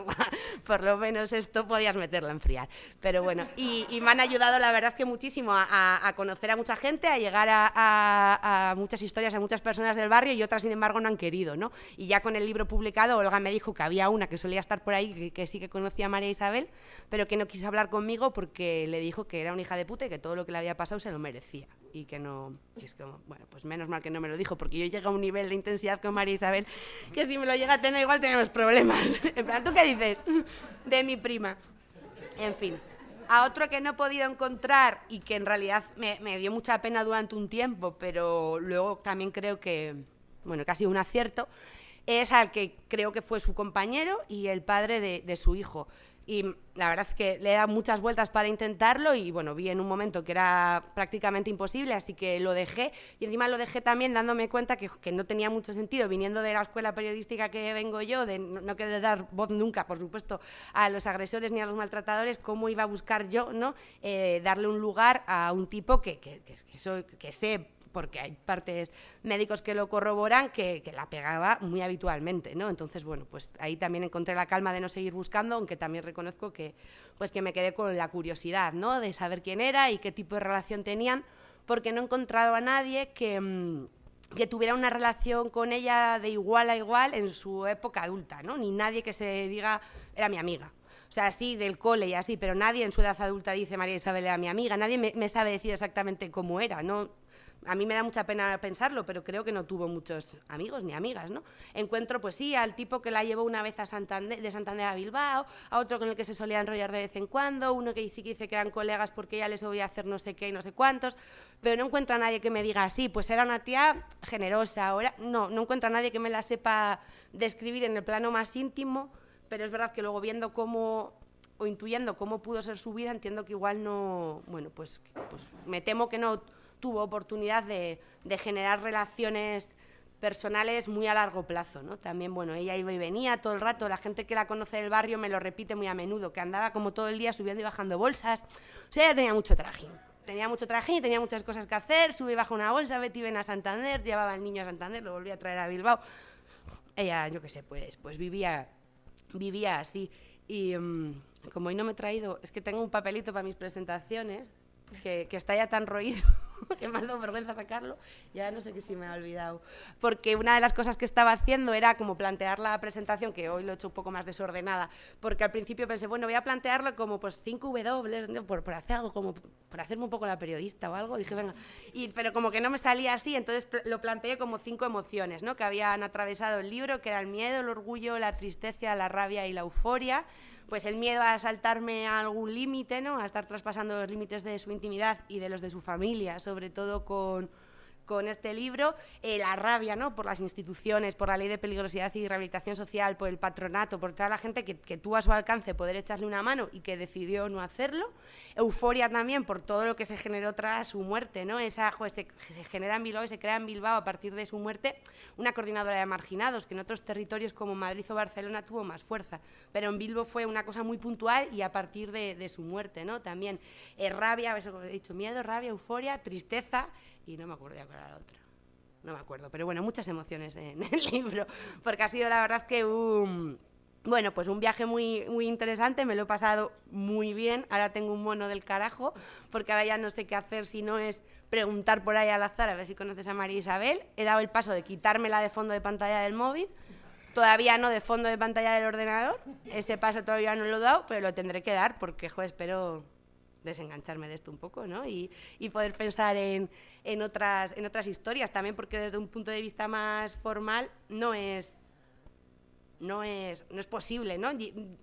por lo menos esto podías meterlo a enfriar. Pero bueno, y, me han ayudado, la verdad, que muchísimo a, conocer a mucha gente, a llegar a, muchas historias, a muchas personas del barrio y otras, sin embargo, no han querido, ¿no? Y ya con el libro publicado, Olga me dijo que había una que solía estar por ahí, que, que sí que conocía a María Isabel, pero que no quiso hablar conmigo porque le dijo que era una hija de puta y que todo lo que le había pasado se lo merecía. Y que no, y es como, bueno, pues menos mal que no me lo dijo, porque yo llego a un nivel de intensidad con María Isabel que si me lo llega a tener igual tenemos problemas. En plan, ¿tú qué dices? De mi prima. En fin. A otro que no he podido encontrar y que en realidad me, me dio mucha pena durante un tiempo, pero luego también creo que, bueno, que ha sido un acierto, es al que creo que fue su compañero y el padre de, de su hijo y la verdad es que le he dado muchas vueltas para intentarlo y bueno, vi en un momento que era prácticamente imposible, así que lo dejé y encima lo dejé también dándome cuenta que, que no tenía mucho sentido viniendo de la escuela periodística que vengo yo, de no, no de dar voz nunca, por supuesto, a los agresores ni a los maltratadores, cómo iba a buscar yo, ¿no? Eh, darle un lugar a un tipo que, que, que, que, soy, que sé porque hay partes médicos que lo corroboran, que, la pegaba muy habitualmente, ¿no? Entonces, bueno, pues ahí también encontré la calma de no seguir buscando, aunque también reconozco que, pues que me quedé con la curiosidad, ¿no? De saber quién era y qué tipo de relación tenían, porque no he encontrado a nadie que... Mmm, que tuviera una relación con ella de igual a igual en su época adulta, ¿no? Ni nadie que se diga, era mi amiga. O sea, sí, del cole y así, pero nadie en su edad adulta dice María Isabel era mi amiga, nadie me, me sabe decir exactamente cómo era, ¿no? A mí me da mucha pena pensarlo, pero creo que no tuvo muchos amigos ni amigas, ¿no? Encuentro, pues sí, al tipo que la llevó una vez a Santander, de Santander a Bilbao, a otro con el que se solía enrollar de vez en cuando, uno que sí que dice que eran colegas porque ya les voy a hacer no sé qué y no sé cuántos, pero no encuentro a nadie que me diga así, pues era una tía generosa, ahora no, no encuentro a nadie que me la sepa describir en el plano más íntimo, pero es verdad que luego viendo cómo o intuyendo cómo pudo ser su vida, entiendo que igual no, bueno, pues, pues me temo que no tuvo oportunidad de, de, generar relaciones personales muy a largo plazo, ¿no? También, bueno, ella iba y venía todo el rato, la gente que la conoce del barrio me lo repite muy a menudo, que andaba como todo el día subiendo y bajando bolsas, o sea, ella tenía mucho trajín, tenía mucho trajín, tenía muchas cosas que hacer, subí y bajó una bolsa, Betty ven a Santander, llevaba al niño a Santander, lo volvía a traer a Bilbao, ella, yo qué sé, pues, pues vivía, vivía así, y um, como hoy no me he traído, es que tengo un papelito para mis presentaciones, que, que está ya tan roído que me ha dado vergüenza sacarlo, ya no sé qué si me ha olvidado. Porque una de las cosas que estaba haciendo era como plantear la presentación, que hoy lo he hecho un poco más desordenada, porque al principio pensé, bueno, voy a plantearlo como pues 5 W, ¿no? por, por, hacer algo como, por hacerme un poco la periodista o algo, dije, venga, y, pero como que no me salía así, entonces lo planteé como cinco emociones, ¿no? Que habían atravesado el libro, que era el miedo, el orgullo, la tristeza, la rabia y la euforia pues el miedo a saltarme a algún límite, ¿no? a estar traspasando los límites de su intimidad y de los de su familia, sobre todo con, con este libro, eh, la rabia ¿no? por las instituciones, por la ley de peligrosidad y rehabilitación social, por el patronato, por toda la gente que, tuvo a su alcance poder echarle una mano y que decidió no hacerlo. Euforia también por todo lo que se generó tras su muerte. ¿no? Esa, joder, se, se, genera en Bilbao y se crea en Bilbao a partir de su muerte una coordinadora de marginados, que en otros territorios como Madrid o Barcelona tuvo más fuerza. Pero en Bilbao fue una cosa muy puntual y a partir de, de su muerte. ¿no? También eh, rabia, eso he dicho, miedo, rabia, euforia, tristeza y no me acuerdo ya cuál era la otra. No me acuerdo, pero bueno, muchas emociones en el libro, porque ha sido la verdad que un, bueno, pues un viaje muy, muy interesante, me lo he pasado muy bien, ahora tengo un mono del carajo, porque ahora ya no sé qué hacer si no es preguntar por ahí al azar a ver si conoces a María Isabel, he dado el paso de quitármela de fondo de pantalla del móvil, todavía no de fondo de pantalla del ordenador, ese paso todavía no lo he dado, pero lo tendré que dar porque, jo, espero desengancharme de esto un poco, ¿no? Y, y poder pensar en, en, otras, en otras historias también, porque desde un punto de vista más formal no es no es, no es posible ¿no?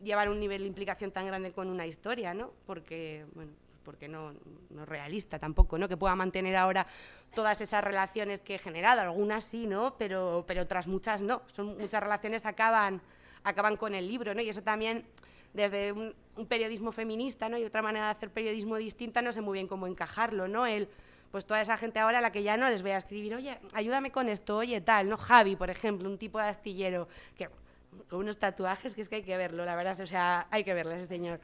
llevar un nivel de implicación tan grande con una historia, ¿no? porque, bueno, porque no, no, es realista tampoco, ¿no? que pueda mantener ahora todas esas relaciones que he generado, algunas sí, ¿no? pero, pero otras muchas no, Son, muchas relaciones acaban, acaban con el libro, ¿no? y eso también desde un, periodismo feminista ¿no? y otra manera de hacer periodismo distinta no sé muy bien cómo encajarlo, ¿no? El, pues toda esa gente ahora a la que ya no les voy a escribir, oye, ayúdame con esto, oye, tal, ¿no? Javi, por ejemplo, un tipo de astillero que con unos tatuajes que es que hay que verlo, la verdad, o sea, hay que verlo ese señor.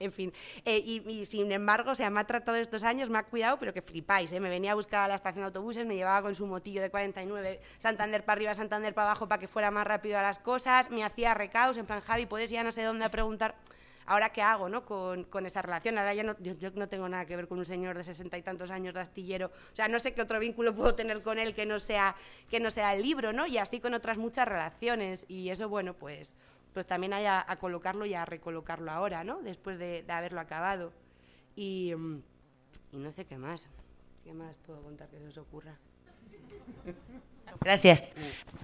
En fin, eh, y, sin embargo, o sea, me ha tratado estos años, me ha cuidado, pero que flipáis, ¿eh? me venía a buscar a la estación de autobuses, me llevaba con su motillo de 49, Santander para arriba, Santander para abajo, para que fuera más rápido a las cosas, me hacía recaos, en plan, Javi, puedes ya no sé dónde preguntar ahora qué hago ¿no? con, con esa relación. Ahora ya no, yo, no tengo nada que ver con un señor de sesenta y tantos años de astillero. O sea, no sé qué otro vínculo puedo tener con él que no sea, que no sea el libro, ¿no? Y así con otras muchas relaciones. Y eso, bueno, pues, pues también hay a, colocarlo y a recolocarlo ahora, ¿no? Después de, haberlo acabado. Y, y no sé qué más. ¿Qué más puedo contar que se os ocurra? Gracias.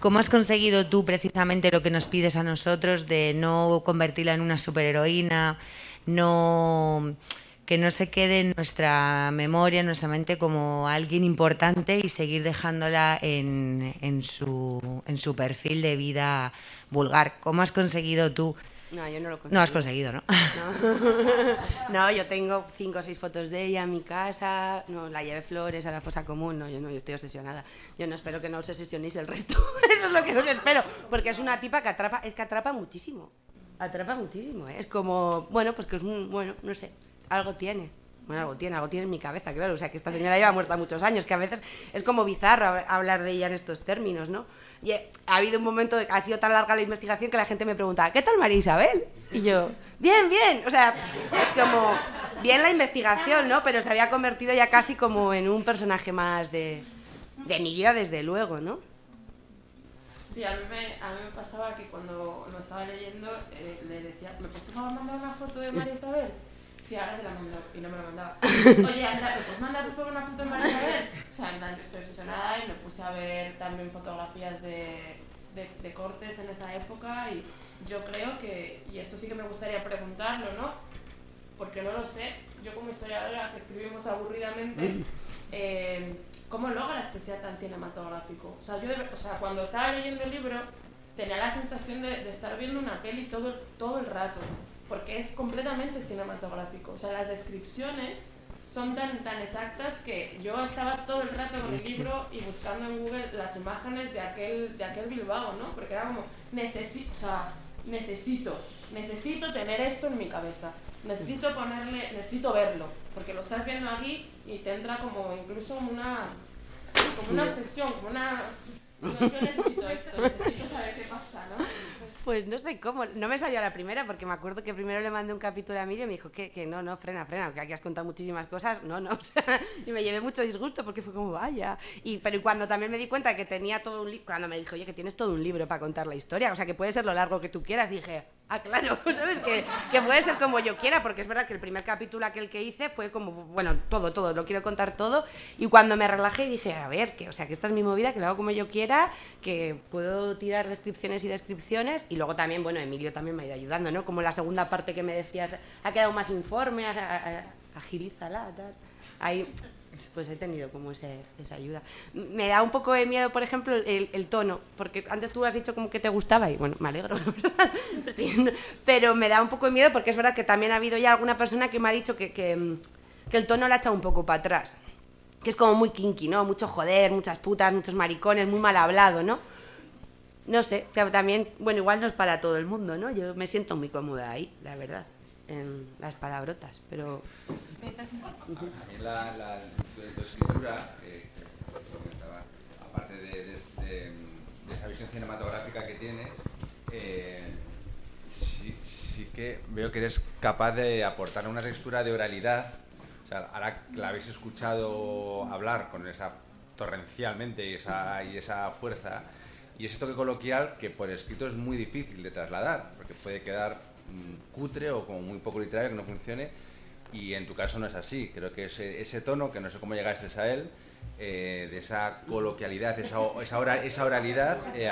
¿Cómo has conseguido tú precisamente lo que nos pides a nosotros de no convertirla en una superheroína, no que no se quede en nuestra memoria, en nuestra mente como alguien importante y seguir dejándola en, en, su, en su perfil de vida vulgar? ¿Cómo has conseguido tú no, yo no lo No has conseguido, ¿no? No. yo tengo cinco o seis fotos de ella en mi casa, no, la llevé flores a la fosa común, no, yo no, yo estoy obsesionada. Yo no espero que no os obsesionéis el resto, eso es lo que os espero, porque es una tipa que atrapa, es que atrapa muchísimo, atrapa muchísimo, ¿eh? es como, bueno, pues que es un, bueno, no sé, algo tiene. Bueno, algo tiene, algo tiene en mi cabeza, claro. O sea, que esta señora lleva muerta muchos años, que a veces es como bizarro hablar de ella en estos términos, ¿no? Y ha habido un momento, ha sido tan larga la investigación que la gente me pregunta, ¿qué tal María Isabel? Y yo, bien, bien. O sea, es como, bien la investigación, ¿no? Pero se había convertido ya casi como en un personaje más de, de mi vida, desde luego, ¿no? Sí, a mí, me, a mí me pasaba que cuando lo estaba leyendo eh, le decía, ¿me puedes mandar una foto de María Isabel? Sí, ahora te la mando y no me la mandaba. Oye, Andrea, ¿me puedes mandar por favor una foto de María? O sea, en yo estoy obsesionada y me puse a ver también fotografías de, de, de, cortes en esa época y yo creo que, y esto sí que me gustaría preguntarlo, ¿no? Porque no lo sé, yo como historiadora que escribimos aburridamente, eh, ¿cómo logras que sea tan cinematográfico? O sea, yo o sea, cuando estaba leyendo el libro tenía la sensación de, de estar viendo una peli todo, todo el rato porque es completamente cinematográfico. O sea, las descripciones son tan, tan exactas que yo estaba todo el rato con el libro y buscando en Google las imágenes de aquel, de aquel Bilbao, ¿no? Porque era como, necesito, o sea, necesito, necesito tener esto en mi cabeza. Necesito ponerle, necesito verlo, porque lo estás viendo aquí y tendrá como incluso una, como una obsesión, como una... Yo necesito esto, necesito saber qué pasa, ¿no? Pues no sé cómo, no me salió a la primera porque me acuerdo que primero le mandé un capítulo a Miriam y me dijo que, que no, no, frena, frena, que aquí has contado muchísimas cosas, no, no, y me llevé mucho disgusto porque fue como, vaya. Y, pero cuando también me di cuenta que tenía todo un libro, cuando me dijo, oye, que tienes todo un libro para contar la historia, o sea, que puede ser lo largo que tú quieras, dije, ah, claro, ¿sabes? Que, que puede ser como yo quiera, porque es verdad que el primer capítulo aquel que hice fue como, bueno, todo, todo, lo quiero contar todo, y cuando me relajé dije, a ver, que, o sea, que esta es mi movida, que lo hago como yo quiera, que puedo tirar descripciones y descripciones, y luego también, bueno, Emilio también me ha ido ayudando, ¿no? Como la segunda parte que me decías, ha quedado más informe, agilízala, tal. Ahí, pues he tenido como ese, esa ayuda. Me da un poco de miedo, por ejemplo, el, el, tono, porque antes tú has dicho como que te gustaba y bueno, me alegro, la verdad. Pero me da un poco de miedo porque es verdad que también ha habido ya alguna persona que me ha dicho que, que, que el tono la ha echado un poco para atrás. Que es como muy kinky, ¿no? Mucho joder, muchas putas, muchos maricones, muy mal hablado, ¿no? no sé, también, bueno, igual no es para todo el mundo, ¿no? Yo me siento muy cómoda ahí, la verdad, en las palabrotas, pero... A mí la, la tu, escritura, eh, aparte de, esa visión cinematográfica que tiene, eh, sí, sí, que veo que eres capaz de aportar una textura de oralidad. O sea, ahora la habéis escuchado hablar con esa torrencialmente y esa, y esa fuerza, y ese toque coloquial que por escrito es muy difícil de trasladar, porque puede quedar mm, cutre o como muy poco literario que no funcione, Y en tu caso no es así. Creo que ese, ese tono, que no sé cómo llegaste a él, eh, de esa coloquialidad, esa, esa, esa oralidad, eh,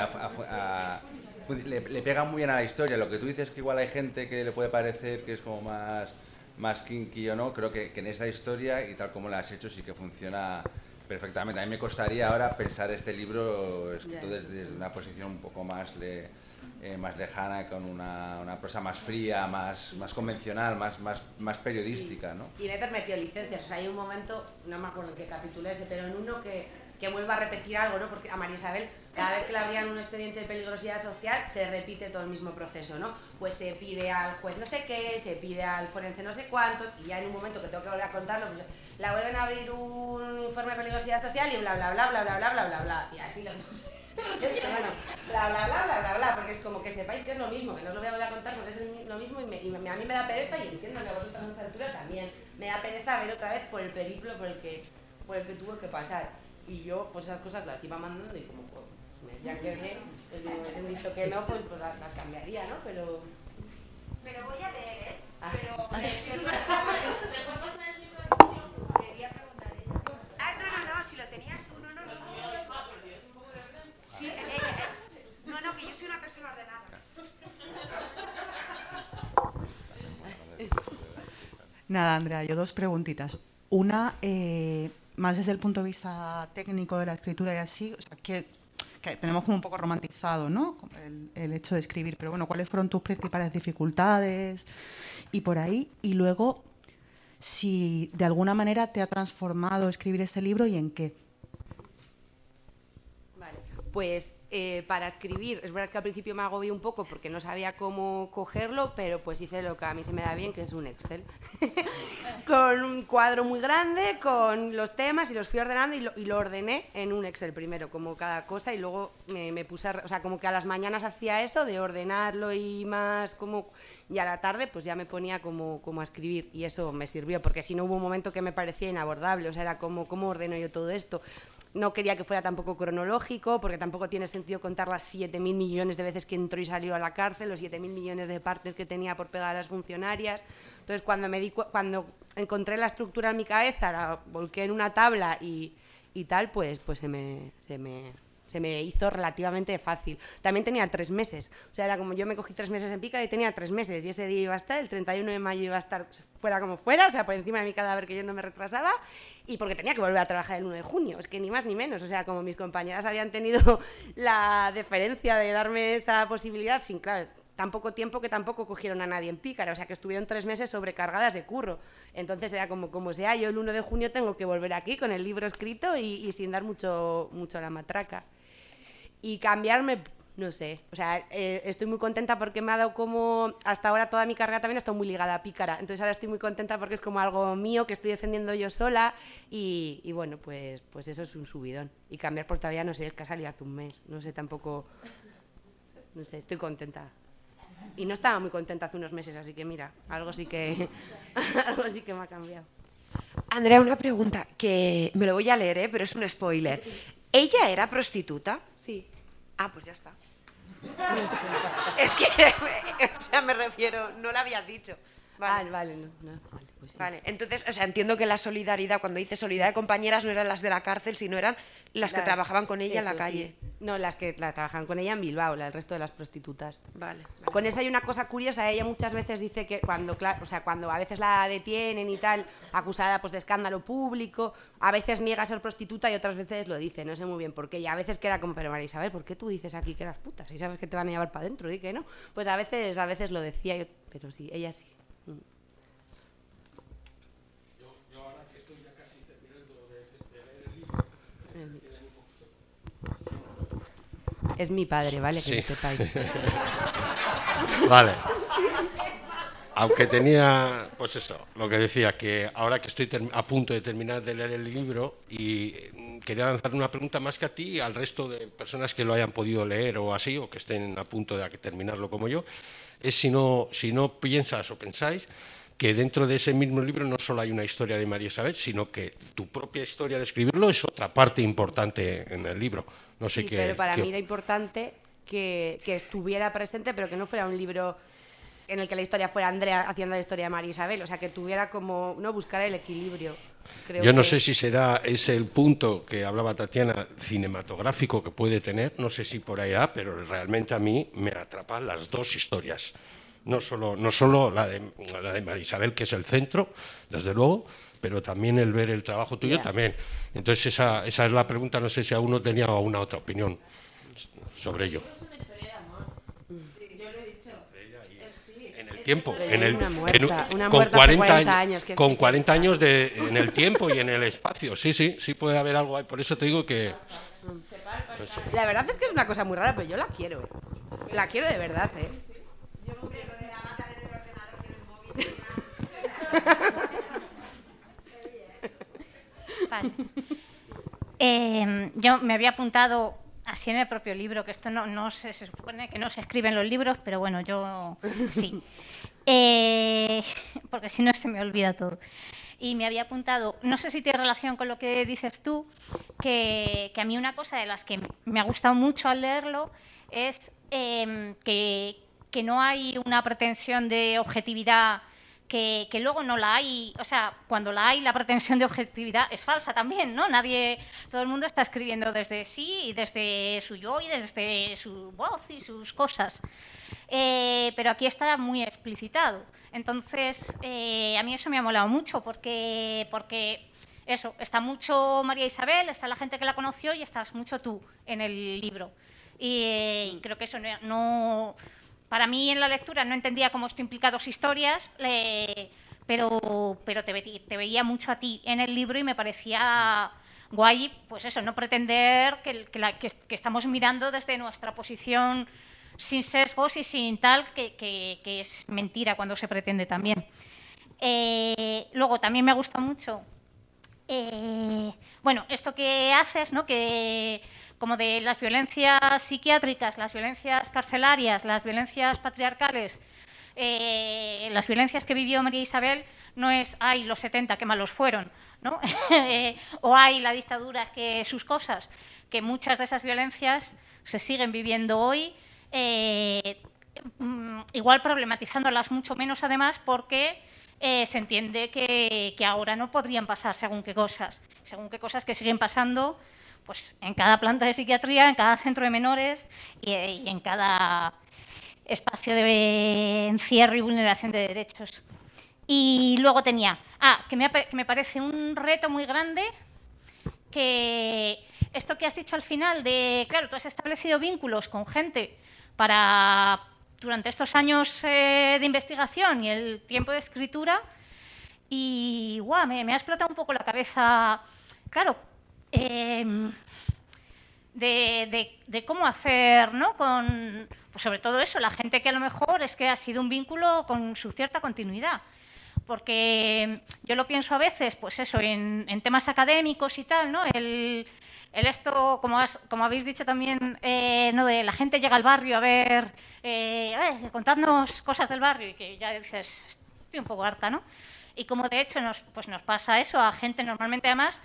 le, pega muy bien a la historia. Lo que tú dices que igual hay gente que le puede parecer que es como más, más kinky o no, creo que, que en esa historia y tal como la has hecho sí que funciona perfectamente. A mí me costaría ahora pensar este libro escrito desde, una posición un poco más... Eh, más lejana, con una, una, prosa más fría, más, más convencional, más, más, más periodística. ¿no? Y me he permitido licencias. O sea, hay un momento, no me acuerdo en qué capítulo ese, pero en uno que, que vuelva a repetir algo, ¿no? Porque a María Isabel, cada vez que le abrían un expediente de peligrosidad social, se repite todo el mismo proceso, ¿no? Pues se pide al juez no sé qué, se pide al forense no sé cuántos, y ya en un momento que tengo que volver a contarlo, pues la vuelven a abrir un informe de peligrosidad social y bla, bla, bla, bla, bla, bla, bla, bla, bla, y así lo puse. Bla, porque es como que sepáis que es lo mismo, que no os lo voy a volver a contar porque es lo mismo y, a mí me da pereza y entiendo que a vosotros en altura también. Me da pereza ver otra vez por el periplo por el que, por el que tuvo que pasar. Y yo, pues esas cosas las iba mandando y como, pues, me decían que bien, pues si me hubiesen dicho que no, pues, pues las, cambiaría, ¿no? Pero... Pero voy a leer, ¿eh? Ah. Pero... Después pasa el libro de Quería preguntar ella. Ah, no, no, no, si lo tenías tú, no, no, no. Sí, eh, eh, eh, no, no, que yo soy una persona ordenada. Nada, Andrea, yo dos preguntitas. Una, eh, más desde el punto de vista técnico de la escritura y así, o sea, que, tenemos como un poco romantizado ¿no? El, el, hecho de escribir, pero bueno, ¿cuáles fueron tus principales dificultades? Y por ahí, y luego, si de alguna manera te ha transformado escribir este libro y en qué. Vale, pues eh, para escribir, es verdad que al principio me agobié un poco porque no sabía cómo cogerlo, pero pues hice lo que a mí se me da bien, que es un Excel. con un cuadro muy grande, con los temas y los fui ordenando y lo, ordené en un Excel primero, como cada cosa, y luego me, puse, a, o sea, como que a las mañanas hacía eso de ordenarlo y más como, y a la tarde pues ya me ponía como, como a escribir y eso me sirvió, porque si no hubo un momento que me parecía inabordable, o sea, era como, ¿cómo ordeno yo todo esto? No quería que fuera tampoco cronológico, porque tampoco tiene sentido contar las 7.000 millones de veces que entró y salió a la cárcel, los 7.000 millones de partes que tenía por pegar a las funcionarias. Entonces, cuando, me di cuando encontré la estructura en mi cabeza, la volqué en una tabla y, y tal, pues, pues se me, se me se me hizo relativamente fácil. También tenía tres meses. O sea, era como yo me cogí tres meses en pica y tenía tres meses. Y ese día iba a estar, el 31 de mayo iba a estar fuera como fuera, o sea, por encima de mi cadáver que yo no me retrasaba. Y porque tenía que volver a trabajar el 1 de junio. Es que ni más ni menos. O sea, como mis compañeras habían tenido la deferencia de darme esa posibilidad, sin, claro, tan poco tiempo que tampoco cogieron a nadie en pícara, o sea que estuvieron tres meses sobrecargadas de curro. Entonces era como, como sea, yo el 1 de junio tengo que volver aquí con el libro escrito y, y sin dar mucho, mucho la matraca y cambiarme, no sé, o sea, eh, estoy muy contenta porque me ha dado como, hasta ahora toda mi carrera también ha estado muy ligada a pícara, entonces ahora estoy muy contenta porque es como algo mío que estoy defendiendo yo sola y, y bueno, pues, pues eso es un subidón. Y cambiar pues todavía no sé, es que ha salido hace un mes, no sé, tampoco, no sé, estoy contenta. Y no estaba muy contenta hace unos meses, así que mira, algo sí que, algo sí que me ha cambiado. Andrea, una pregunta que me lo voy a leer, ¿eh? pero es un spoiler. ¿Ella era prostituta? Sí. Ah, pues ya está. Es que, o sea, me refiero, no lo había dicho. Vale, vale, no, vale, pues sí. vale, entonces, o sea, entiendo que la solidaridad, cuando dice solidaridad de compañeras, no eran las de la cárcel, sino eran las, que trabajaban con ella en la calle. No, las que la trabajaban con ella en Bilbao, el resto de las prostitutas. Vale, Con esa hay una cosa curiosa, ella muchas veces dice que cuando, o sea, cuando a veces la detienen y tal, acusada pues de escándalo público, a veces niega ser prostituta y otras veces lo dice, no sé muy bien por qué. Y a veces queda como, pero María Isabel, ¿por qué tú dices aquí que eras puta? Si sabes que te van a llevar para adentro, di que no. Pues a veces, a veces lo decía, pero sí, ella sí. Es mi padre, ¿vale? Que sepáis. vale. Aunque tenía, pues eso, lo que decía, que ahora que estoy a punto de terminar de leer el libro y mm, quería lanzar una pregunta más que a ti y al resto de personas que lo hayan podido leer o así, o que estén a punto de terminarlo como yo, es si no, si no piensas o pensáis que dentro de ese mismo libro no solo hay una historia de María Isabel, sino que tu propia historia de escribirlo es otra parte importante en el libro. No sé sí, qué. Pero para mí era importante que, que, estuviera presente, pero que no fuera un libro en el que la historia fuera Andrea haciendo la historia de María Isabel, o sea, que tuviera como, no, buscar el equilibrio. Creo Yo no que- sé si será ese el punto que hablaba Tatiana cinematográfico que puede tener, no sé si por ahí va, pero realmente a mí me atrapan las dos historias. No solo, no solo la, de, la de María Isabel, que es el centro, desde luego, pero también el ver el trabajo tuyo también. Entonces esa, esa es la pregunta, no sé si a uno tenía alguna otra opinión sobre ello. En el tiempo, Pero en el, una en muerta, una con muerta hace 40 40 años, con que- 40 años de, en el tiempo y en el espacio. Sí, sí, sí puede haber algo ahí. Por eso te digo que La verdad es que es una cosa muy rara, pero yo la quiero. ¿eh? La quiero de verdad, ¿eh? Vale. Eh, yo me había apuntado así en el propio libro, que esto no, no se, se supone que no se escribe en los libros, pero bueno, yo sí. Eh, porque si no se me olvida todo. Y me había apuntado, no sé si tiene relación con lo que dices tú, que, que a mí una cosa de las que me ha gustado mucho al leerlo es em, que, que no hay una pretensión de objetividad que, que luego no la hay, o sea, cuando la hay, la pretensión de objetividad es falsa también, ¿no? Nadie, todo el mundo está escribiendo desde sí y desde su yo y desde su voz y sus cosas. Eh, pero aquí está muy explicitado. Entonces, eh, a mí eso me ha molado mucho porque, porque eso, está mucho María Isabel, está la gente que la conoció y estás mucho tú en el libro. Y eh, creo que eso no, no- para mí en la lectura no entendía cómo esto implica dos historias, pero, pero te, ve- te veía mucho a ti en el libro y me parecía guay, pues eso, no pretender que, que estamos mirando desde nuestra posición sin sesgos y sin tal, que, que- que es mentira cuando se pretende también. Eh, luego también me gusta mucho eh, bueno, esto que haces, ¿no? Que como de las violencias psiquiátricas, las violencias carcelarias, las violencias patriarcales, eh, las violencias que vivió María Isabel, no es, ay, los 70, qué malos fueron, ¿no? o hay la dictadura, que sus cosas, que muchas de esas violencias se siguen viviendo hoy, eh, igual problematizándolas mucho menos además porque eh, se entiende que ahora no podrían pasar según qué cosas, según qué cosas que siguen pasando pues en cada planta de psiquiatría, en cada centro de menores y, en cada espacio de encierro y vulneración de derechos. Y luego tenía, ah, que me, que me parece un reto muy grande que esto que has dicho al final de, claro, tú has establecido vínculos con gente para, durante estos años eh, de investigación y el tiempo de escritura, y guau, me ha explotado un poco la cabeza, claro, em, de, de- de cómo hacer, ¿no? Con, pues sobre todo eso, la gente que a lo mejor es que ha sido un vínculo con su cierta continuidad. Porque yo lo pienso a veces, pues eso, en, en temas académicos y tal, ¿no? El, el esto, como, has- como habéis dicho también, eh, ¿no? De la gente llega al barrio a ver, eh, "Eh, contadnos cosas del barrio y que ya dices, estoy un poco harta, ¿no? Y como de hecho nos, pues nos pasa eso a gente normalmente además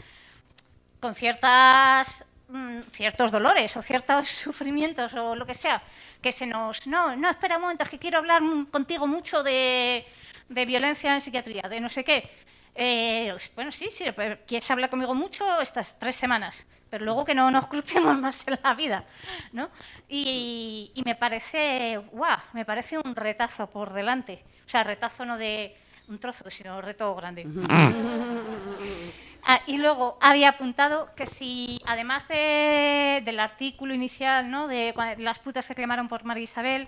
con ciertas mm, ciertos dolores o ciertos sufrimientos o lo que sea, que se nos... No, no, espera un momento, es que quiero hablar contigo mucho de, de violencia en psiquiatría, de no sé qué. Eh, pues, bueno, sí, sí, quieres hablar conmigo mucho estas tres semanas, pero luego que no nos crucemos más en la vida, ¿no? Y, y me parece, guau, me parece un retazo por delante. O sea, retazo no de un trozo, sino reto grande. Ah, y luego había apuntado que si, además de- del artículo inicial, ¿no? de las putas que quemaron por María Isabel,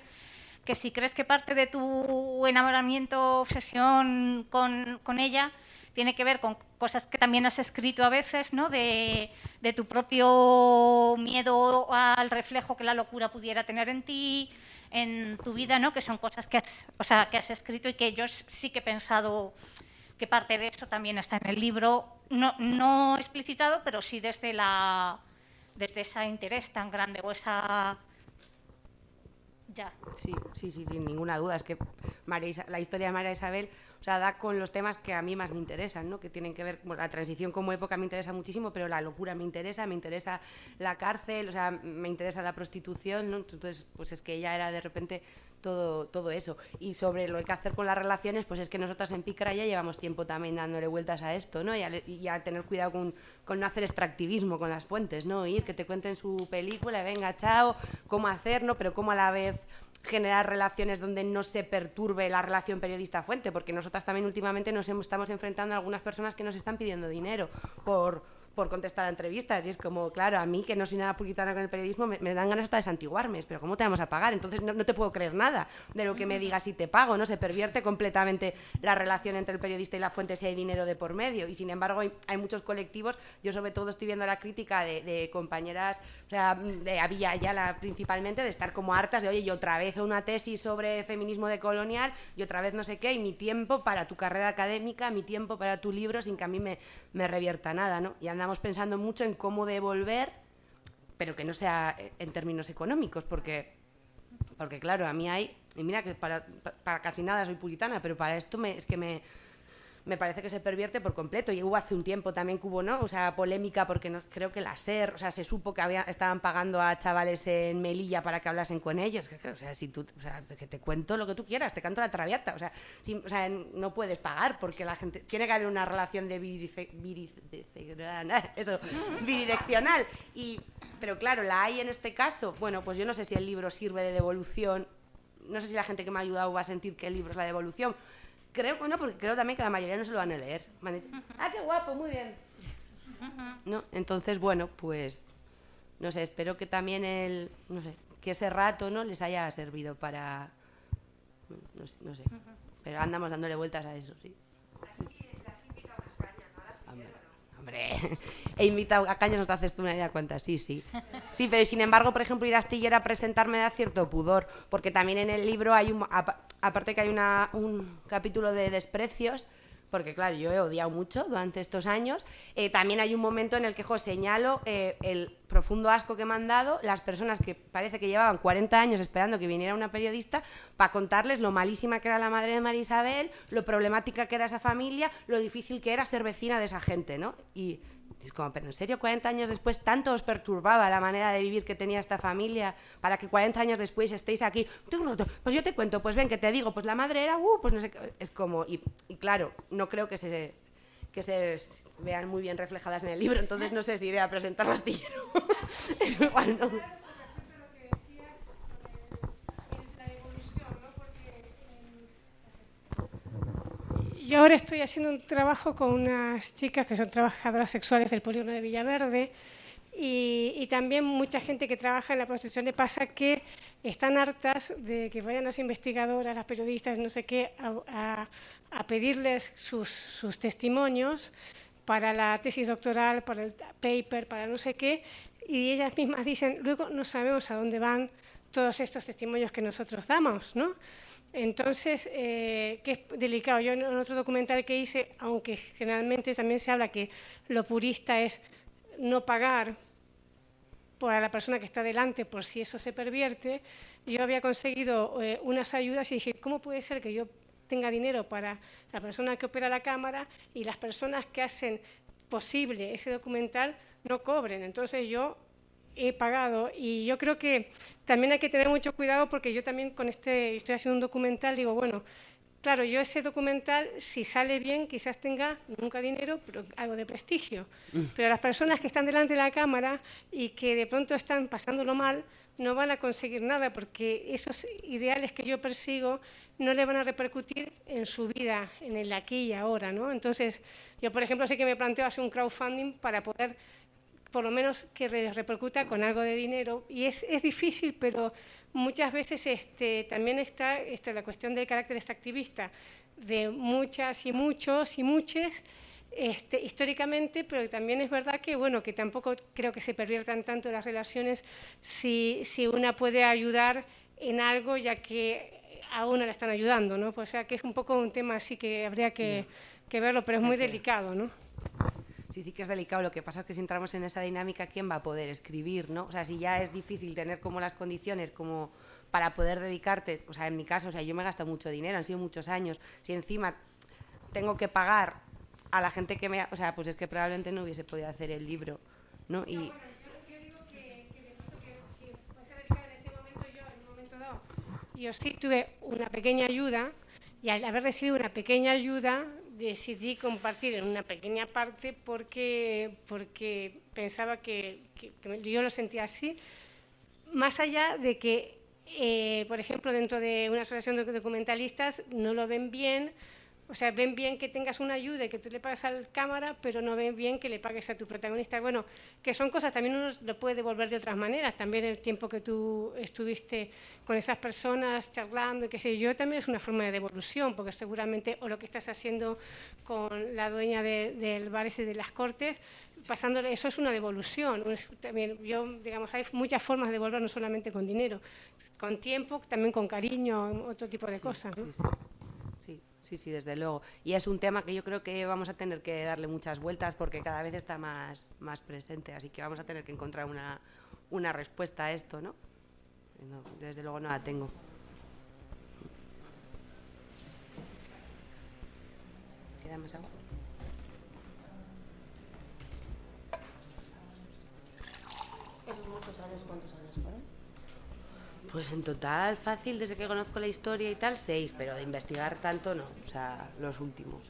que si crees que parte de tu enamoramiento, obsesión con, con ella, tiene que ver con cosas que también has escrito a veces, ¿no? de, de tu propio miedo al reflejo que la locura pudiera tener en ti, en tu vida, ¿no? que son cosas que has, o sea, que has escrito y que yo sí que he pensado que parte de eso también está en el libro, no, no explicitado, pero sí desde, la, desde ese interés tan grande o esa... Ya. Sí, sí, sí, sin ninguna duda. Es que María la historia de María Isabel, sea, da con los temas que a mí más me interesan, ¿no? Que tienen que ver, bueno, la transición como época me interesa muchísimo, pero la locura me interesa, me interesa la cárcel, o sea, me interesa la prostitución, ¿no? Entonces, pues es que ella era de repente todo, todo eso. Y sobre lo que hacer con las relaciones, pues es que nosotras en Pícara ya llevamos tiempo también dándole vueltas a esto, ¿no? Y a, tener cuidado con, con, no hacer extractivismo con las fuentes, ¿no? Ir, que te cuenten su película, venga, chao, cómo hacer, ¿no? Pero cómo a la vez generar relaciones donde no se perturbe la relación periodista-fuente, porque nosotras también últimamente nos estamos enfrentando a algunas personas que nos están pidiendo dinero por por contestar a entrevistas. Y es como, claro, a mí que no soy nada puritana con el periodismo, me, dan ganas hasta de santiguarme. Pero ¿cómo te vamos a pagar? Entonces no, te puedo creer nada de lo que me digas si te pago, ¿no? Se pervierte completamente la relación entre el periodista y la fuente si hay dinero de por medio. Y sin embargo hay, muchos colectivos, yo sobre todo estoy viendo la crítica de, compañeras, o sea, de Avilla la principalmente, de estar como hartas de, oye, y otra vez una tesis sobre feminismo decolonial y otra vez no sé qué, y mi tiempo para tu carrera académica, mi tiempo para tu libro, sin que a mí me, me revierta nada, ¿no? Y anda estamos pensando mucho en cómo devolver, pero que no sea en términos económicos, porque, porque claro, a mí hay, y mira que para, para casi nada soy puritana, pero para esto me, es que me, me parece que se pervierte por completo. Y hubo hace un tiempo también que hubo, ¿no? O sea, polémica porque no, creo que la SER, o sea, se supo que había, estaban pagando a chavales en Melilla para que hablasen con ellos. o sea, si tú, o sea, que te cuento lo que tú quieras, te canto la traviata. O sea, sea no puedes pagar porque la gente. Tiene que haber una relación de eso, bidireccional. Y, pero claro, la hay en este caso. Bueno, pues yo no sé si el libro sirve de devolución. No sé si la gente que me ha ayudado va a sentir que el libro es la devolución creo que no, porque creo también que la mayoría no se lo van a leer. ah, qué guapo, muy bien. ¿No? Entonces, bueno, pues, no sé, espero que también el, no sé, que ese rato, ¿no? Les haya servido para, no sé, no sé. pero andamos dándole vueltas a eso, sí. Hombre, he invitado a Cañas, no te haces tú una idea cuántas, sí, sí. Sí, pero sin embargo, por ejemplo, ir a Astillera a presentarme da cierto pudor, porque también en el libro hay un, aparte que hay una, un capítulo de desprecios, porque claro, yo he odiado mucho durante estos años, eh, también hay un momento en el que jo, señalo eh, el profundo asco que me han dado las personas que parece que llevaban 40 años esperando que viniera una periodista para contarles lo malísima que era la madre de María Isabel, lo problemática que era esa familia, lo difícil que era ser vecina de esa gente, ¿no? Y es como, pero en serio, 40 años después, tanto os perturbaba la manera de vivir que tenía esta familia para que 40 años después estéis aquí. Pues yo te cuento, pues ven, que te digo, pues la madre era, uh, pues no sé qué. Es como, y, y claro, no creo que se, que se vean muy bien reflejadas en el libro, entonces no sé si iré a presentar astillero. es igual, ¿no? Yo ahora estoy haciendo un trabajo con unas chicas que son trabajadoras sexuales del polígono de Villaverde y, también mucha gente que trabaja en la prostitución de pasa que están hartas de que vayan las investigadoras, las periodistas, no sé qué, a, pedirles sus, sus, testimonios para la tesis doctoral, para el paper, para no sé qué, y ellas mismas dicen, luego no sabemos a dónde van todos estos testimonios que nosotros damos, ¿no? Entonces, eh, que es delicado. Yo en otro documental que hice, aunque generalmente también se habla que lo purista es no pagar por la persona que está delante por si eso se pervierte, yo había conseguido eh, unas ayudas y dije, ¿cómo puede ser que yo tenga dinero para la persona que opera la cámara y las personas que hacen posible ese documental no cobren? Entonces yo he pagado. Y yo creo que también hay que tener mucho cuidado porque yo también con este, estoy haciendo un documental, digo, bueno, claro, yo ese documental, si sale bien, quizás tenga nunca dinero, pero algo de prestigio. Mm. Pero las personas que están delante de la cámara y que de pronto están pasándolo mal, no van a conseguir nada porque esos ideales que yo persigo no le van a repercutir en su vida, en el aquí y ahora, ¿no? Entonces, yo, por ejemplo, sé que me planteo hacer un crowdfunding para poder por lo menos que repercuta con algo de dinero. Y es, es difícil, pero muchas veces este, también está este, la cuestión del carácter extractivista de muchas y muchos y muchas este, históricamente, pero también es verdad que, bueno, que tampoco creo que se perviertan tanto las relaciones si, si una puede ayudar en algo, ya que a una la están ayudando, ¿no? Pues, o sea, que es un poco un tema así que habría que, que verlo, pero es muy delicado, ¿no? Sí, sí que es delicado. Lo que pasa es que si entramos en esa dinámica, ¿quién va a poder escribir? ¿no? O sea, si ya es difícil tener como las condiciones como para poder dedicarte, o sea, en mi caso, o sea, yo me he gastado mucho dinero, han sido muchos años. Si encima tengo que pagar a la gente que me... O sea, pues es que probablemente no hubiese podido hacer el libro, ¿no? Y... Yo sí tuve una pequeña ayuda y al haber recibido una pequeña ayuda decidí compartir en una pequeña parte porque, porque pensaba que, yo lo sentía así, más allá de que, eh, por ejemplo, dentro de una asociación de documentalistas no lo ven bien, o sea, ven bien que tengas una ayuda y que tú le pagues al cámara, pero no ven bien que le pagues a tu protagonista. Bueno, que son cosas, también uno lo puede devolver de otras maneras. También el tiempo que tú estuviste con esas personas charlando y qué sé yo, también es una forma de devolución, porque seguramente, o lo que estás haciendo con la dueña de- del bar ese de las Cortes, pasándole, eso es una devolución. También, yo, digamos, hay muchas formas de devolver, no solamente con dinero, con tiempo, también con cariño, otro tipo de cosas. ¿no? Sí, sí, sí, desde luego. Y es un tema que yo creo que vamos a tener que darle muchas vueltas porque cada vez está más, más presente, así que vamos a tener que encontrar una, una respuesta a esto, ¿no? No, Desde luego no la tengo. ¿Queda más agua? Esos muchos años, ¿cuántos años fueron? Pues en total, fácil, desde que conozco la historia y tal, seis, pero de investigar tanto no, o sea, los últimos.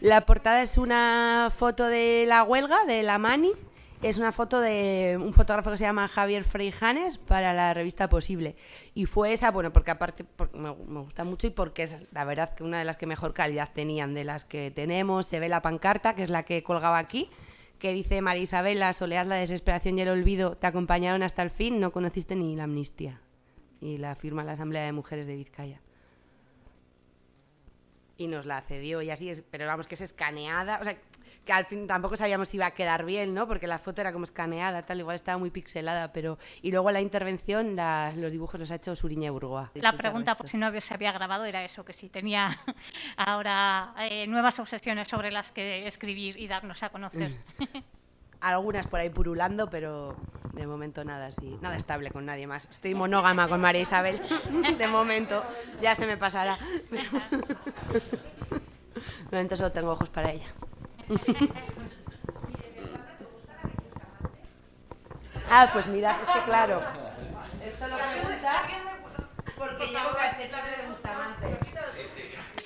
La portada es una foto de la huelga, de la Mani. Es una foto de un fotógrafo que se llama Javier Freijanes para la revista Posible. Y fue esa, bueno, porque aparte porque me, me gusta mucho y porque es la verdad que una de las que mejor calidad tenían de las que tenemos. Se ve la pancarta, que es la que colgaba aquí, que dice María Isabel, la soledad, la desesperación y el olvido te acompañaron hasta el fin, no conociste ni la amnistía. Y la firma la Asamblea de Mujeres de Vizcaya y nos la cedió y así es, pero vamos que es escaneada, o sea, que al fin tampoco sabíamos si iba a quedar bien, ¿no? Porque la foto era como escaneada, tal, igual estaba muy pixelada, pero y luego la intervención, la- los dibujos los ha hecho Suriña Burgoa. La pregunta, por si no se había grabado, era eso, que si tenía ahora eh, nuevas obsesiones sobre las que escribir y darnos a conocer. Algunas por ahí purulando, pero de momento nada así, nada estable con nadie más. Estoy monógama con María Isabel, de momento, ya se me pasará. De momento solo tengo ojos para ella. Ah, pues mira, es que claro. Esto lo pregunta porque llevo calcetines de Bustamante.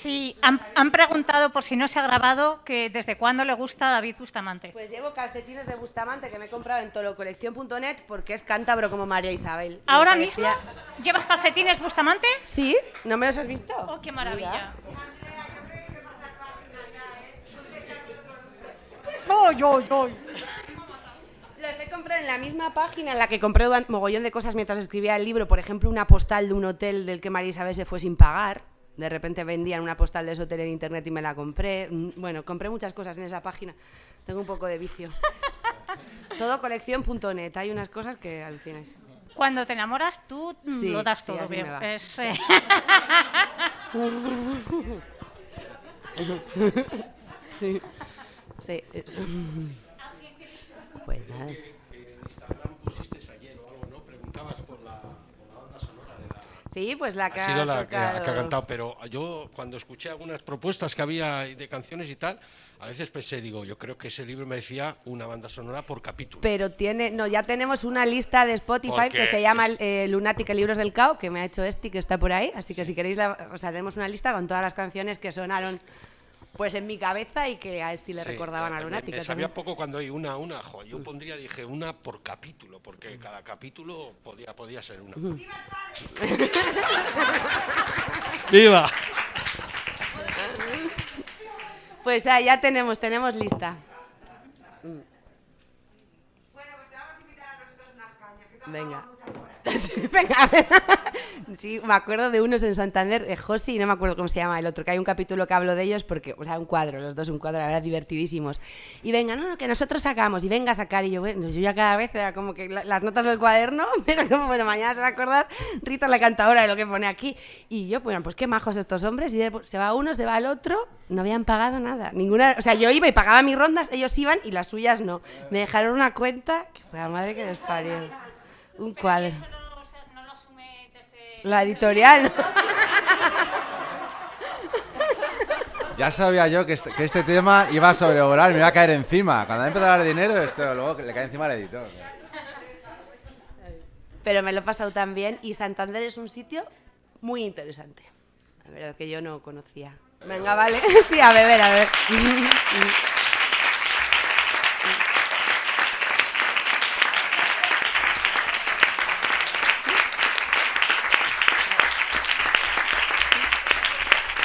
Sí, han, han preguntado, por si no se ha grabado, que desde cuándo le gusta a David Bustamante. Pues llevo calcetines de Bustamante que me he comprado en tolocolección.net porque es cántabro como María Isabel. ¿Ahora mismo? ¿Llevas calcetines Bustamante? Sí, ¿no me los has visto? ¡Oh, qué maravilla! ¡Oy, oy, oy! Los he comprado en la misma página en la que compré un mogollón de cosas mientras escribía el libro. Por ejemplo, una postal de un hotel del que María Isabel se fue sin pagar. De repente vendían una postal de ese hotel en internet y me la compré. Mm, Bueno, compré muchas cosas en esa página. Tengo un poco de vicio. Todocolección.net. Hay unas cosas que alucináis. Cuando te enamoras, tú Sí, lo das sí, todo. va. Es, eh, Sí. Sí. Pues nada. Pusiste ayer o algo, ¿no? Preguntabas por la, por la banda sonora de la... Sí, pues la que Ha sido la que, ha- cantado, pero yo cuando escuché algunas propuestas que había de canciones y tal, a veces pensé, digo, yo creo que ese libro merecía una banda sonora por capítulo. Pero tiene, no, ya tenemos una lista de Spotify Porque que se llama eh, Lunática Libros del Cao, que me ha hecho este que está por ahí. Así que si queréis, la- o sea, tenemos una lista con todas las canciones que sonaron pues en mi cabeza y que a este le Sí, recordaban eh, a Lunática. Me, sabía también. poco cuando hay una, una, jo, yo pondría, dije, una por capítulo, porque cada capítulo podía, podía ser una. ¡Viva! Pues ya, ya tenemos, tenemos lista. Venga. Sí, venga, sí, me acuerdo de unos en Santander, eh, Josi, y no me acuerdo cómo se llama el otro, que hay un capítulo que hablo de ellos porque, o sea, un cuadro, los dos un cuadro, la verdad, divertidísimos. Y venga, no, no, que nosotros sacamos, y venga a sacar, y yo, bueno, yo ya cada vez era como que la- las notas del cuaderno, pero como, bueno, mañana se va a acordar Rita la cantadora de lo que pone aquí. Y yo, bueno, pues qué majos estos hombres, y de- se va uno, se va el otro, no habían pagado nada, ninguna, o sea, yo iba y pagaba mis rondas, ellos iban y las suyas no. Me dejaron una cuenta que fue la madre que les parió. Un cuadro. La editorial. Ya sabía yo que este, que este tema iba a sobrevolar, me iba a caer encima. Cuando empezado a dar dinero, esto luego le cae encima al editor. Pero me lo he pasado tan bien y Santander es un sitio muy interesante. La verdad que yo no conocía. Venga, vale. Sí, a beber, a ver.